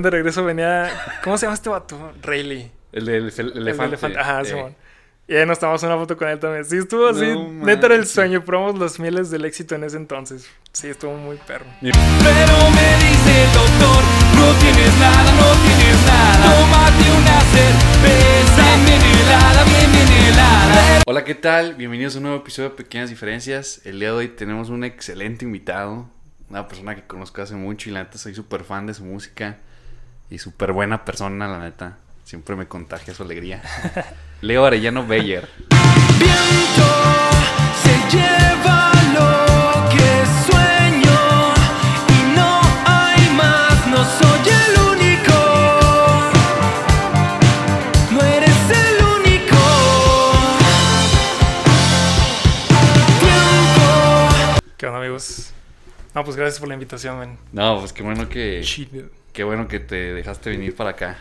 De regreso venía. ¿Cómo se llama este vato? Rayleigh. El del elef- El elefante. elefante. Ajá, Eh, Simón. Y ahí nos tomamos una foto con él también. Sí, estuvo así. No Neta era el sueño. Probamos los mieles del éxito en ese entonces. Sí, estuvo muy perro. Pero me dice el doctor, no tienes nada, no tienes nada. Tómate una cerveza bien helada, bien, bien helada. Hola, ¿qué tal? Bienvenidos a un nuevo episodio de Pequeñas Diferencias. El día de hoy tenemos un excelente invitado, una persona que conozco hace mucho y la neta soy súper fan de su música y súper buena persona, la neta. Siempre me contagia su alegría. Leo Arellano Beyer. Viento se lleva lo que sueño y no hay más, no soy el único. No eres el único. Tiempo. ¿Qué onda, amigos? No, pues gracias por la invitación, man. No, pues qué bueno que, Chido. Qué bueno que te dejaste venir para acá.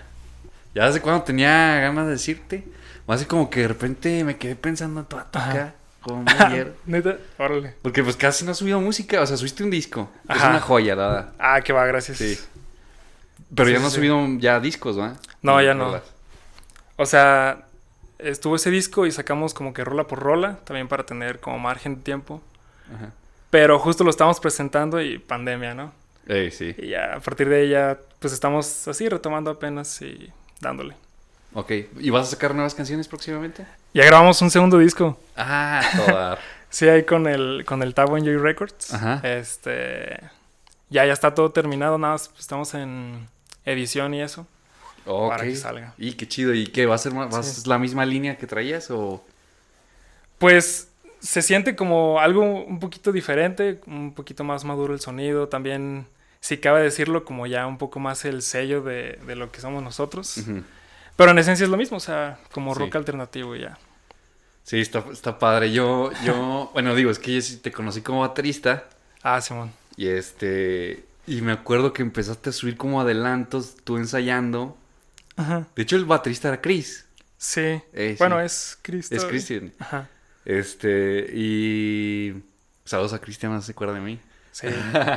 Ya hace cuando tenía ganas de decirte. O así como que de repente me quedé pensando en toda acá, como ayer. Neta, órale. Porque pues casi no has subido música, o sea, subiste un disco. Es Ajá. una joya, verdad. Ah, que va, gracias. Sí. Pero Sí, ya no has sí. subido ya discos, ¿va? No, ya no. rolas. O sea, estuvo ese disco y sacamos como que rola por rola, también para tener como margen de tiempo. Ajá. Pero justo lo estábamos presentando y pandemia, ¿no? Sí. Y ya a partir de ella, pues estamos así retomando apenas y dándole. Ok. ¿Y vas a sacar nuevas canciones próximamente? Ya grabamos un segundo disco. Ah, toda. Sí, ahí con el, con el Tabo Enjoy Records. Ajá. Este. Ya, ya está todo terminado, nada más estamos en edición y eso. ok. Para que salga. Y qué chido. ¿Y qué? ¿Va a ser más, vas- Sí. la misma línea que traías o...? Pues se siente como algo un poquito diferente, un poquito más maduro el sonido. También, si cabe decirlo, como ya un poco más el sello de, de lo que somos nosotros. Pero en esencia es lo mismo, o sea, como Sí. rock alternativo y ya. Sí, está, está padre. Yo, yo... bueno, digo, es que yo sí te conocí como baterista. Ah, Simón. Y este... Y me acuerdo que empezaste a subir como adelantos, tú ensayando. Ajá. De hecho, el baterista era Chris. Sí. Sí. Bueno, es Cristo. Es Christian. Ajá. Este, y. Saludos a Cristian, no se acuerda de mí. Sí.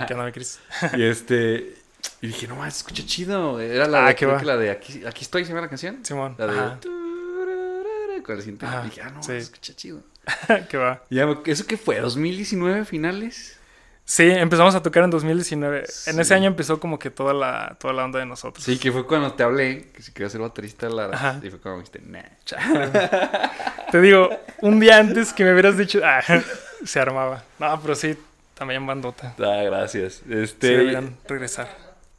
¿Qué onda? Y este. Y dije, no más, escucha chido. Era la Ah, de, creo que la de aquí, aquí estoy, ¿se llama la canción? Simón. La de. Ajá. Con el siguiente. Ajá, Dije, ah, no, sí. escucha chido. ¿Qué va? Y ya, ¿Eso qué fue? ¿2019 finales? Sí, empezamos a tocar en 2019. En ese año empezó como que toda la, toda la onda de nosotros. Sí, que fue cuando te hablé, que si quería ser baterista. Ajá. Y fue cuando me dijiste, nah. Te digo, un día antes que me hubieras dicho, ah, se armaba. No, pero sí, también bandota. Ah, gracias. Sí, Este. deberían regresar.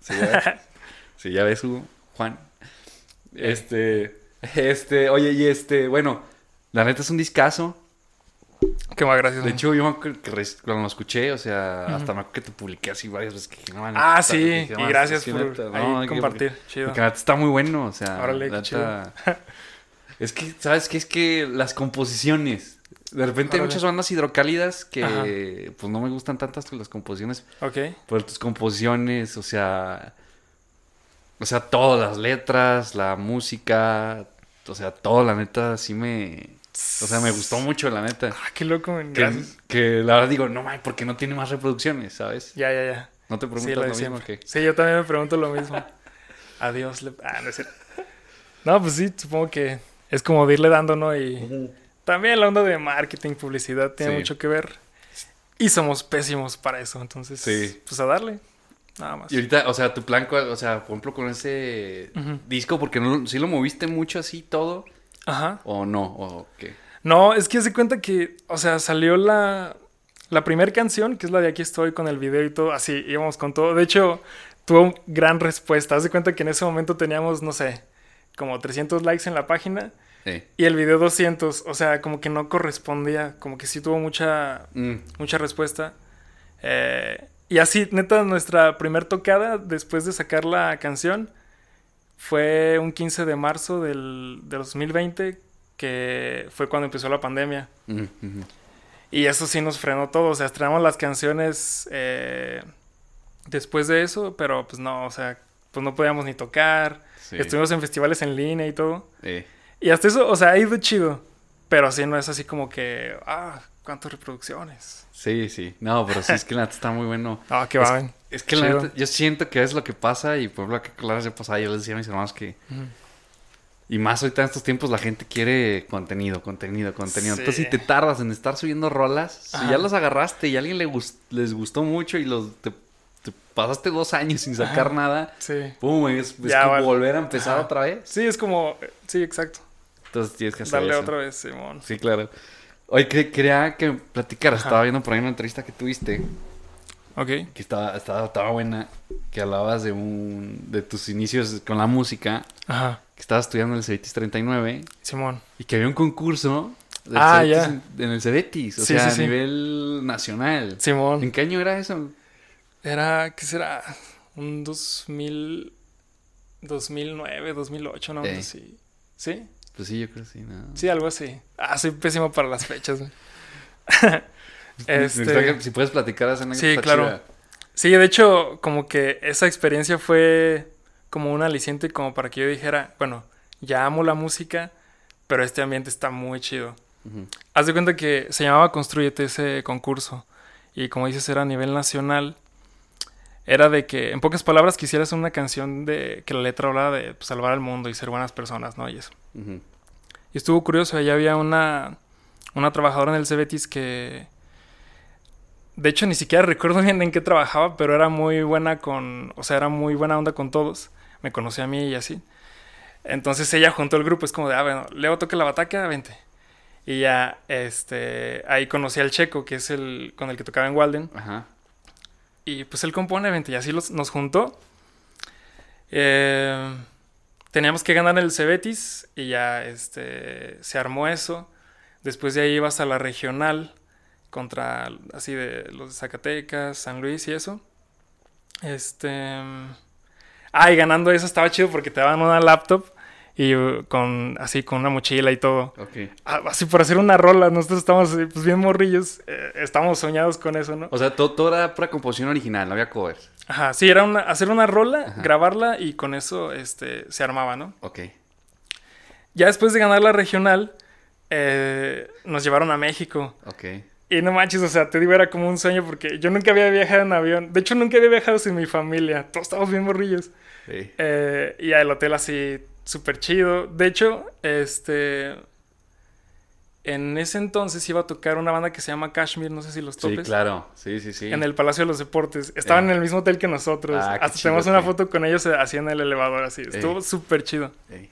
Sí, ya, sí, ya ves, Hugo, Juan. Este, este, oye, y este, bueno, la neta es un discazo. Qué más gracias. De hecho, yo me acuerdo que cuando lo escuché, o sea, hasta me acuerdo que te publiqué así varias veces que no, ah, sí, y gracias sí, por ahí no, que- compartir. Porque, Chido. porque está muy bueno, o sea, Órale, la neta- Es que, ¿sabes qué? Es que las composiciones. De repente hay muchas bandas hidrocálidas que, Ajá. pues, no me gustan tantas las composiciones. Ok. Por tus composiciones, o sea. O sea, todas las letras, la música. O sea, todo, la neta, sí me. O sea, me gustó mucho, la neta. Ah, qué loco, man. Que, que la verdad digo, no, man, ¿por qué no tiene más reproducciones, sabes? Ya, ya, ya. No te Sí, preguntas lo de lo mismo siempre. que. Sí, yo también me pregunto lo mismo. Adiós. Le... Ah, no es cierto. No, pues sí, supongo que es como de irle dando, ¿no? Y también la onda de marketing, publicidad tiene Sí. mucho que ver. Y somos pésimos para eso, entonces, Sí. pues a darle. Nada más. Y ahorita, o sea, tu plan, o sea, por ejemplo, con ese disco, porque no, sí lo moviste mucho así todo, Ajá. o no, o qué. No, es que se cuenta que, o sea, salió la, la primera canción, que es la de Aquí estoy con el video y todo, así, íbamos con todo. De hecho, tuvo gran respuesta. Haz de cuenta que en ese momento teníamos, no sé, como 300 likes en la página Sí. y el video 200. O sea, como que no correspondía, como que sí tuvo mucha, Mm, mucha respuesta. Eh, y así, neta, nuestra primer tocada después de sacar la canción fue un 15 de marzo del, del 2020, que fue cuando empezó la pandemia. mm. Y eso sí nos frenó todo. O sea, estrenamos las canciones eh, después de eso, pero pues no, o sea, pues no podíamos ni tocar. Sí. Estuvimos en festivales en línea y todo. Sí. Y hasta eso, o sea, ha ido chido. Pero sí, no es así como que, ah, cuántas reproducciones. Sí, sí. No, pero sí es que la neta está muy bueno. Ah, que Es- va. Es que la neta, yo siento que es lo que pasa y por ejemplo que claro se pasaba, yo les decía a mis hermanos que y más ahorita en estos tiempos la gente quiere contenido, contenido, contenido. Sí. Entonces si te tardas en estar subiendo rolas, si Ajá. ya los agarraste y a alguien le les gustó mucho y los te, te pasaste dos años sin sacar Ajá. nada, Sí. pum, es, es Ya como vale. volver a empezar Ajá. otra vez. Sí, es como. Sí, exacto. Entonces tienes que hacer Darle eso. otra vez, Simón. Sí, claro. Oye, que- quería que platicaras, estaba viendo por ahí una entrevista que tuviste, Ok. que estaba, estaba, estaba buena, que hablabas de un de tus inicios con la música, Ajá. que estabas estudiando en el Cebetis 39 Simón. y que había un concurso del Ah, Cebetis ya. en, en el Cebetis, o Sí, sea, sí, sí. a nivel nacional. Simón. ¿En qué año era eso? Era, ¿qué será? Un 2000, 2009, 2008, ¿no? Sí. ¿Sí? Pues sí, yo creo que sí, ¿no? Sí, algo así. Ah, soy pésimo para las fechas. güey. Este, Si puedes platicar esa Sí, claro. chida. Sí, de hecho, como que esa experiencia fue como un aliciente como para que yo dijera, bueno, ya amo la música, pero este ambiente está muy chido. Haz de cuenta que se llamaba Construyete ese concurso. Y como dices, era a nivel nacional. Era de que, en pocas palabras, quisieras una canción de que la letra hablaba de pues, salvar al mundo y ser buenas personas, ¿no? Y eso. Y estuvo curioso, allá había una, una trabajadora en el Cebetis que... De hecho, ni siquiera recuerdo bien en qué trabajaba, pero era muy buena con... O sea, era muy buena onda con todos. Me conocía a mí y así. Entonces ella juntó el grupo, es como de, ah, bueno, Leo toca la bataca, vente. Y ya, este... Ahí conocí al Checo, que es el con el que tocaba en Walden. Ajá. Y pues él compone, vente, y así los, nos juntó. Eh, teníamos que ganar el Cebetis y ya este, se armó eso. Después de ahí ibas a la regional contra así de los de Zacatecas, San Luis y eso. Este. Ah, y ganando eso estaba chido porque te daban una laptop y uh, con así con una mochila y todo. Ok. Ah, Así por hacer una rola, nosotros estamos eh, pues bien morrillos, eh, estamos soñados con eso, ¿no? O sea, todo, todo era pura composición original, no había covers. Ajá, sí, era una, hacer una rola, Ajá. grabarla y con eso este, se armaba, ¿no? Ok. Ya después de ganar la regional, eh, nos llevaron a México. Ok. Y no manches, o sea, te digo, era como un sueño porque yo nunca había viajado en avión. De hecho, nunca había viajado sin mi familia. Todos estábamos bien morrillos. Sí. Eh, y el hotel así, súper chido. De hecho, este... En ese entonces iba a tocar una banda que se llama Kashmir, no sé si los Sí, topes. claro. Sí, sí, sí. En el Palacio de los Deportes. Estaban Eh. en el mismo hotel que nosotros. Ah, Hasta tenemos una sí. foto con ellos eh, así en el elevador, así. Estuvo súper chido. Ey.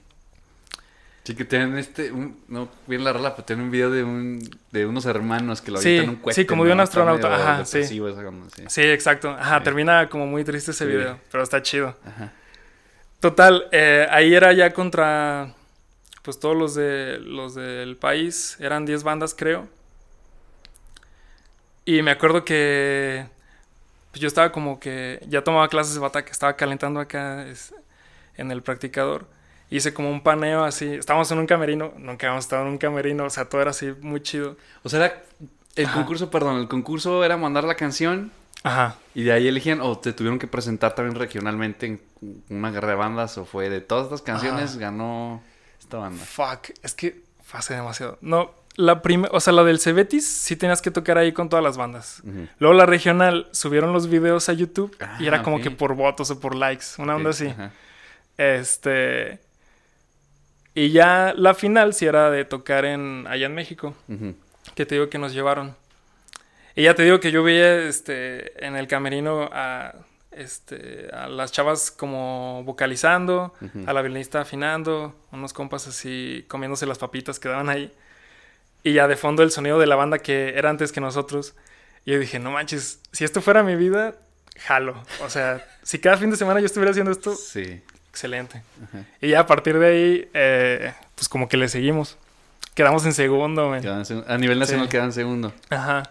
Sí, que tienen este, un- no bien la rola, pero tienen un video de un de unos hermanos que lo Sí, avientan un cohete. sí, como de un astronauta, ajá, sí. esa sí. Sí, exacto. Ajá, Sí. termina como muy triste ese Sí. video, pero está chido. Ajá. Total, eh, ahí era ya contra pues todos los de los del país, eran 10 bandas creo. Y me acuerdo que pues, yo estaba como que ya tomaba clases de bataca, estaba calentando acá es- en el practicador. Hice como un paneo así, estábamos en un camerino, nunca habíamos estado en un camerino, o sea, todo era así muy chido. O sea, era el Ajá. concurso, perdón, el concurso era mandar la canción Ajá. y de ahí elegían o te tuvieron que presentar también regionalmente en una guerra de bandas o fue de todas estas canciones Ajá. ganó esta banda. Fuck, es que fue hace demasiado. No, la primera, o sea, la del Cebetis sí tenías que tocar ahí con todas las bandas. Luego la regional subieron los videos a YouTube y Ah, era como ok. que por votos o por likes, una onda así. ajá. Este. Y ya la final sí era de tocar en allá en México, que te digo que nos llevaron. Y ya te digo que yo veía este en el camerino a este a las chavas como vocalizando, a la violinista afinando, unos compas así comiéndose las papitas que daban ahí. Y ya de fondo el sonido de la banda que era antes que nosotros. Y yo dije, no manches, si esto fuera mi vida, jalo. O sea, si cada fin de semana yo estuviera haciendo esto, Sí. excelente. Y ya a partir de ahí, eh, pues como que le seguimos. Quedamos en segundo. Quedan en a nivel nacional Sí. quedan segundo. Ajá.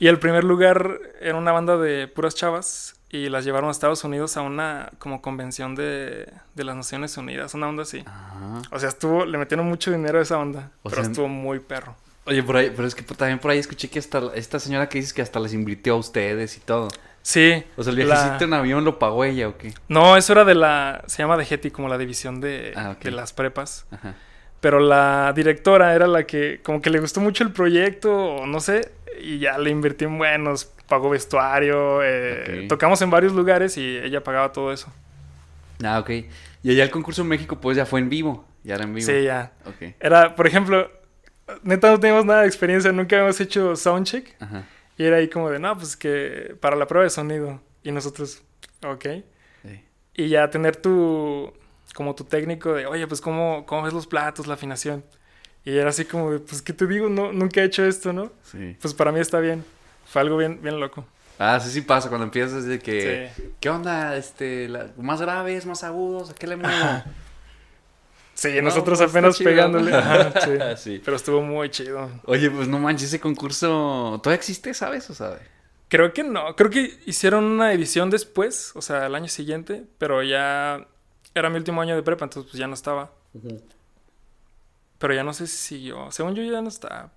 Y el primer lugar era una banda de puras chavas y las llevaron a Estados Unidos a una como convención de, de las Naciones Unidas, una onda así. Ajá. O sea, estuvo, le metieron mucho dinero a esa onda, O pero sea, estuvo muy perro. Oye, por ahí, pero es que también por ahí escuché que hasta la- esta señora que dices que hasta les invirtió a ustedes y todo. Sí. O sea, el la- viajecito en avión lo pagó ella o qué? No, eso era de la, se llama de Getty, como la división de, Ah, de las prepas. Ajá. Pero la directora era la que como que le gustó mucho el proyecto o no sé, y ya le invirtió en buenos pagó vestuario, eh, tocamos en varios lugares y ella pagaba todo eso. Ah, ok. Y allá el concurso en México, pues ya fue en vivo. Ya era en vivo. Sí, ya. Ok. Era, por ejemplo, neta no teníamos nada de experiencia, nunca habíamos hecho soundcheck. Ajá. Y era ahí como de, no, pues que para la prueba de sonido. Y nosotros, ok. Sí. Y ya tener tu, como tu técnico de, oye, pues cómo, cómo ves los platos, la afinación. Y era así como de, pues, ¿qué te digo? No, nunca he hecho esto, ¿no? Sí. Pues para mí está bien. Fue algo bien, bien loco. Ah, sí, sí pasa cuando empiezas de que... Sí. ¿Qué onda? Este, la- más graves, más agudos, ¿a qué le muevo? Sí, No, nosotros pues, apenas chido. pegándole. Ajá, sí. Sí. Pero estuvo muy chido. Oye, pues no manches, ese concurso todavía existe, ¿sabes? O sea, Creo que no. Creo que hicieron una edición después, o sea, el año siguiente, pero ya era mi último año de prepa, entonces pues ya no estaba. Pero ya no sé si siguió. Según yo ya no está.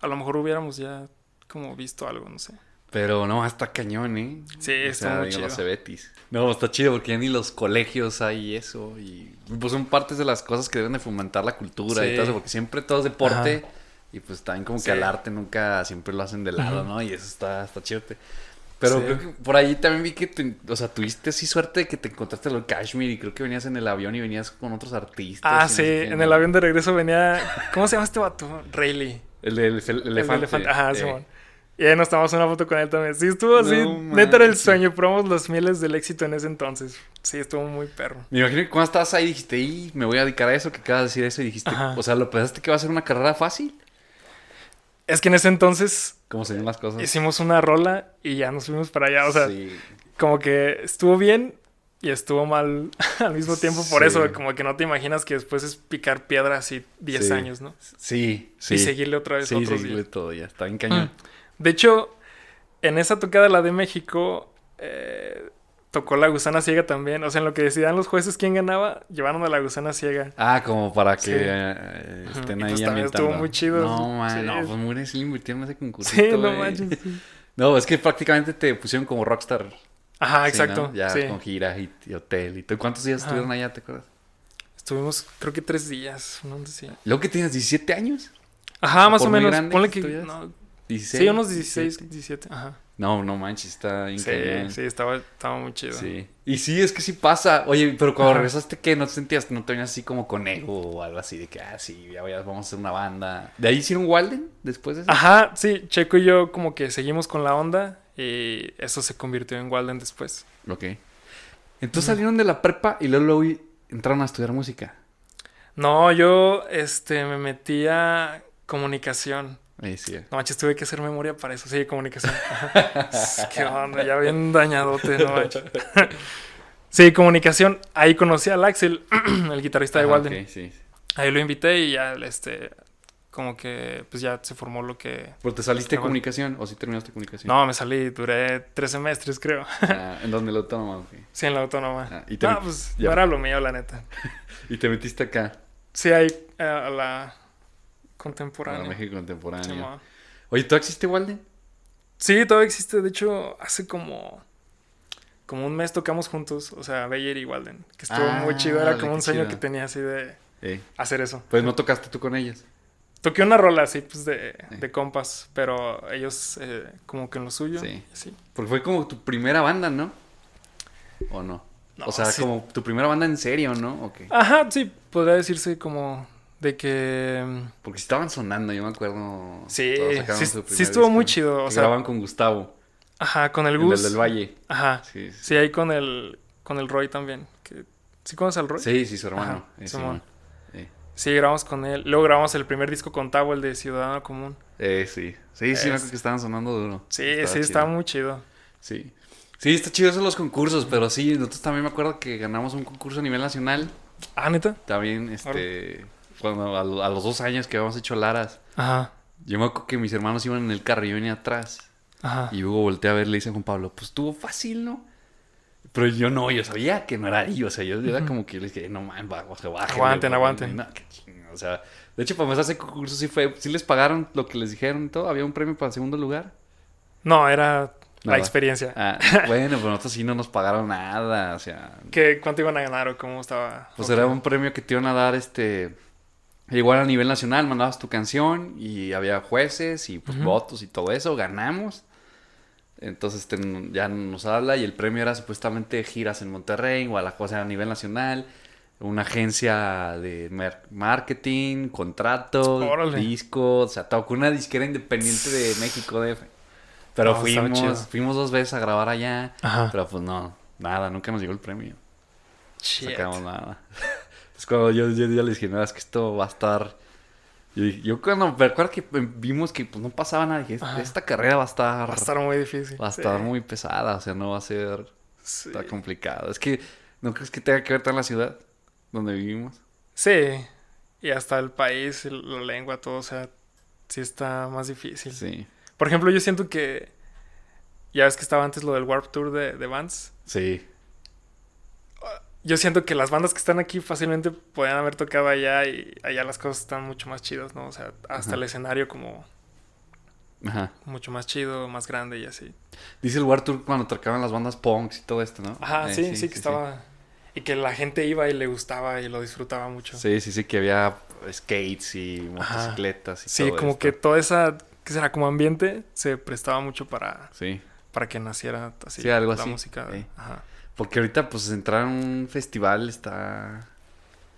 A lo mejor hubiéramos ya como visto algo, no sé. pero no, está cañón, ¿eh? Sí, O está sea, muy digo, chido. los Cebetis. No, está chido porque ya ni los colegios hay eso y pues son partes de las cosas que deben de fomentar la cultura y todo eso, porque siempre todo es deporte y pues también como que al arte nunca siempre lo hacen de lado, ¿no? Y eso está, está chido. Pero Sí. creo que por ahí también vi que, te- o sea, tuviste así suerte de que te encontraste lo Kashmir y creo que venías en el avión y venías con otros artistas. Ah, no sí, sé qué, en ¿no? el avión de regreso venía. ¿Cómo se llama este vato? Rayleigh. El El de elefante. elefante. Ajá, eh. Simón. Y ahí nos tomamos una foto con él también. Sí, estuvo así. No neta era el sueño. Probamos las mieles del éxito en ese entonces. Sí, estuvo muy perro. Me imagino que cuando estabas ahí dijiste, y me voy a dedicar a eso, que acabas de decir eso y dijiste, Ajá. o sea, ¿lo pensaste que va a ser una carrera fácil? Es que en ese entonces ¿Cómo se ven las cosas? hicimos una rola y ya nos fuimos para allá. O sea, sí. como que estuvo bien y estuvo mal al mismo tiempo. Por Sí. eso, como que no te imaginas que después es picar piedra así 10 Sí. años, ¿no? Sí, sí. Y seguirle otra vez Sí, otros seguirle 10. todo, ya está bien cañón. De hecho, en esa tocada, la de México, eh, tocó la gusana ciega también. O sea, en lo que decidían los jueces quién ganaba, llevaron a la gusana ciega. Ah, como para que Sí. eh, estén Y ahí pues también estuvo muy chido. No, man, Sí. no, pues muy sí invirtieron en ese concurso. Sí, no manches. sí. No, es que prácticamente te pusieron como rockstar. Ajá, exacto. ¿no? Ya con gira y, y hotel y todo. ¿Cuántos días Ajá. estuvieron allá, te acuerdas? Estuvimos, creo que tres días. No sé si- Luego que tienes 17 años. Ajá, más o menos. Ponle que no, 16. sí, unos 16, 17. 17. Ajá. No, no manches, está bien Sí, sí, estaba, estaba muy chido. Sí. Y sí, es que sí pasa. Oye, pero cuando Ajá. regresaste, ¿qué? ¿No te sentías, no te venías así como con ego o algo así? De que, ah, sí, ya, ya vamos a hacer una banda. ¿De ahí hicieron Walden después de eso? Ajá, sí, Checo y yo como que seguimos con la onda y eso se convirtió en Walden después. Ok. Entonces salieron de la prepa y luego, luego entraron a estudiar música. No, yo este me metí a comunicación. Ahí sí. No manches, tuve que hacer memoria para eso. Sí, comunicación. Qué onda, ya bien dañadote, no manches. Sí, comunicación. Ahí conocí al Axel, el guitarrista de Walden. ok, sí. Ahí lo invité y ya, este, como que, pues ya se formó lo que... ¿Pero te saliste de Ajá. comunicación o sí terminaste comunicación? No, me salí, duré tres semestres, creo. Ah, ¿En dónde lo autónoma? ok. Sí, en la autónoma. Ah, y te no, pues ya. no era lo mío, la neta. Y te metiste acá, Sí, ahí eh, a la contemporánea. México contemporáneo. Simón. Oye, ¿tú existe Walden? Sí, todavía existe. De hecho, hace como. Como un mes tocamos juntos. O sea, Bayer y Walden. Que estuvo Ah, muy chido. Era como un sueño chido. que tenía así de Eh, hacer eso. pues no tocaste tú con ellas. Toqué una rola así, pues de, de compas. Pero ellos, eh, como que en lo suyo. Sí. Sí. Porque fue como tu primera banda, ¿no? ¿O no? No, o sea, sí. como tu primera banda en serio, ¿no? Ok. Ajá, sí. Podría decirse como de que. mm, Porque estaban sonando, yo me acuerdo. Sí, sí, sí estuvo disco, muy chido. O sea, grababan con Gustavo, ajá, con el el, Gus. del del Valle. Ajá. Sí, sí. Sí, ahí con el, con el Roy también. Que, ¿Sí conoces al Roy? Sí, sí, su hermano. Ajá, eh, Simón. Simón. Eh, Sí, grabamos con él. Luego grabamos el primer disco con Tavo, el de Ciudadano Común. eh, sí. Sí, sí, me acuerdo que estaban sonando duro. Sí, Estaba sí, estaba muy chido. Sí. Sí, está chido eso los concursos, pero sí, nosotros también me acuerdo que ganamos un concurso a nivel nacional. Ah, neta. También, este, cuando a, a los dos años que habíamos hecho Laras, Ajá. yo me acuerdo que mis hermanos iban en el carro y yo venía atrás. Ajá. Y luego volteé a ver, le dice a Juan Pablo, pues estuvo fácil, ¿no? Pero yo no, yo sabía que no era ahí, o sea, yo era como que les dije, no man, bajo, bajo, Aguanten, aguanten. No, chingo, o sea, de hecho, para empezar ese concurso sí fue, sí les pagaron lo que les dijeron y todo, había un premio para el segundo lugar. No, era la experiencia. Ah, bueno, pero nosotros sí no nos pagaron nada, o sea, ¿Qué, ¿Cuánto iban a ganar o cómo estaba? pues era un premio que te iban a dar, este, igual a nivel nacional, mandabas tu canción y había jueces y pues votos y todo eso, ganamos. Entonces ya nos habla y el premio era supuestamente giras en Monterrey, Guadalajara, o sea, a nivel nacional, una agencia de marketing, contratos, discos, o sea, tocó una disquera independiente de México, DF. Pero No, fuimos, fuimos dos veces a grabar allá, Ajá. pero pues no, nada, nunca nos llegó el premio. Shit. Sacamos nada. Es cuando yo, yo ya les dije, no, es que esto va a estar... Yo, yo cuando me acuerdo que vimos que pues, no pasaba nada, dije, Ajá. esta carrera va a estar... Va a estar muy difícil. Va a estar Sí. muy pesada, o sea, no va a ser Sí. está complicado. Es que, ¿no crees que tenga que ver tan la ciudad donde vivimos? Sí. Y hasta el país, la lengua, todo, o sea, sí está más difícil. Sí. Por ejemplo, yo siento que. Ya ves que estaba antes lo del Warp Tour de, de Vans. Sí. Yo siento que las bandas que están aquí fácilmente podrían haber tocado allá y allá las cosas están mucho más chidas, ¿no? O sea, hasta Ajá. el escenario como Ajá. mucho más chido, más grande y así. Dice el War Tour cuando tocaban las bandas punks y todo esto, ¿no? Ajá, Eh, sí, sí, que estaba. Y que la gente iba y le gustaba y lo disfrutaba mucho. Sí, sí, sí, que había skates y motocicletas y Sí, todo como esto. que toda esa, ¿qué será? Como ambiente se prestaba mucho para, Sí. para que naciera así Sí, algo la así, música. sí. Ajá. Porque ahorita, pues, entrar a un festival está...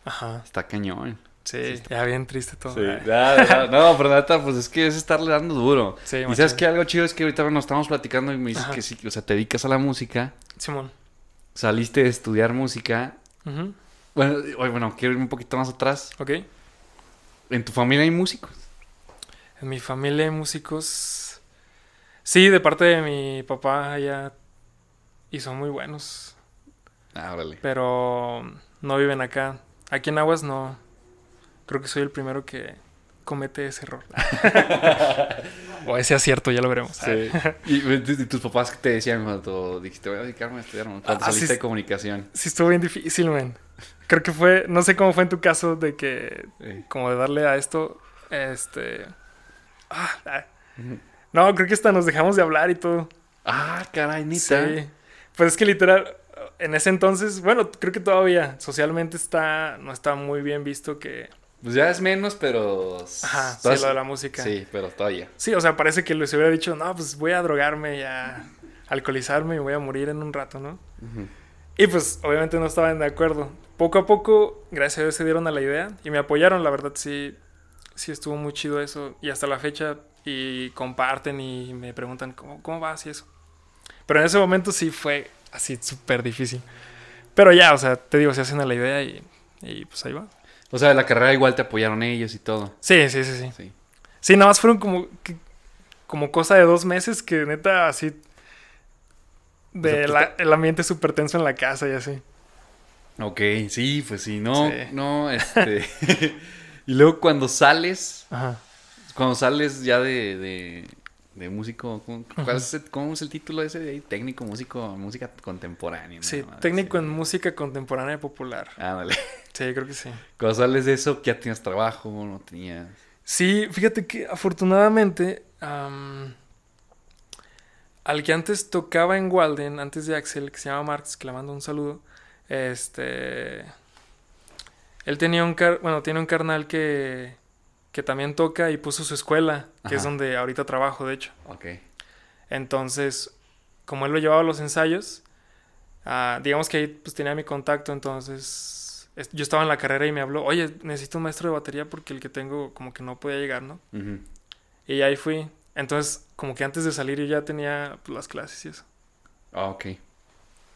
Ajá. Está cañón. Sí, ya bien triste todo. Sí. Ah. No, no, pero neta, pues es que es estarle dando duro. Sí, y sabes que algo chido es que ahorita nos estamos platicando y me dices Ajá. que sí, o sea, te dedicas a la música, Simón. saliste de estudiar música. Ujú. Bueno, oye, bueno, quiero ir un poquito más atrás. Ok. ¿En tu familia hay músicos? En mi familia hay músicos. Sí, de parte de mi papá allá. Y son muy buenos. Ah, órale. Pero no viven acá. Aquí en Aguas no. Creo que soy el primero que comete ese error. o ese acierto, ya lo veremos. Sí. ¿Y, tus papás qué te decían cuando dijiste voy a dedicarme a estudiar? Cuando Ah, saliste sí. de comunicación. Sí, estuvo bien difícil, man. Creo que fue, no sé cómo fue en tu caso de que, Sí. como de darle a esto, este... Ah, ah. No, creo que hasta nos dejamos de hablar y todo. Ah, caray, neta. Sí. Pues es que literal, en ese entonces, bueno, creo que todavía socialmente está, no está muy bien visto que... Pues ya es menos, pero... Ajá, sí, lo de la música. Sí, pero todavía. Sí, o sea, parece que les hubiera dicho, no, pues voy a drogarme y a alcoholizarme y voy a morir en un rato, ¿no? Y pues obviamente no estaban de acuerdo. Poco a poco, gracias a Dios, se dieron a la idea y me apoyaron, la verdad sí, sí estuvo muy chido eso. Y hasta la fecha, y comparten y me preguntan, ¿cómo, cómo vas y eso? Pero en ese momento sí fue así súper difícil. Pero ya, o sea, te digo, se hacen a la idea y, y pues ahí va. O sea, la carrera igual te apoyaron ellos y todo. Sí, sí, sí, sí. Sí. Sí, nada más fueron como, como cosa de dos meses que neta así... De O sea, tú la- el ambiente súper tenso en la casa y así. Ok, sí, pues sí, no, Sí. no, este... y luego cuando sales, Ajá. cuando sales ya de, de, de músico, ¿cómo, cuál es el, ¿cómo es el título ese de ahí? Técnico, músico, música contemporánea. Sí, técnico sí. en música contemporánea y popular. Ándale. Sí, creo que sí. Cuando sales de eso, ya tienes trabajo, no tenías... Sí, fíjate que afortunadamente am, al que antes tocaba en Walden, antes de Axel, que se llama Marx, que le mando un saludo, este... Él tenía un, car- bueno, tiene un carnal que, que también toca y puso su escuela, que es donde ahorita trabajo, de hecho. Ok. Entonces, como él lo llevaba a los ensayos, ah, digamos que ahí pues tenía mi contacto, entonces es- yo estaba en la carrera y me habló, oye, necesito un maestro de batería porque el que tengo como que no podía llegar, ¿no? Y ahí fui. Entonces, como que antes de salir yo ya tenía pues, las clases y eso. Ah, ok.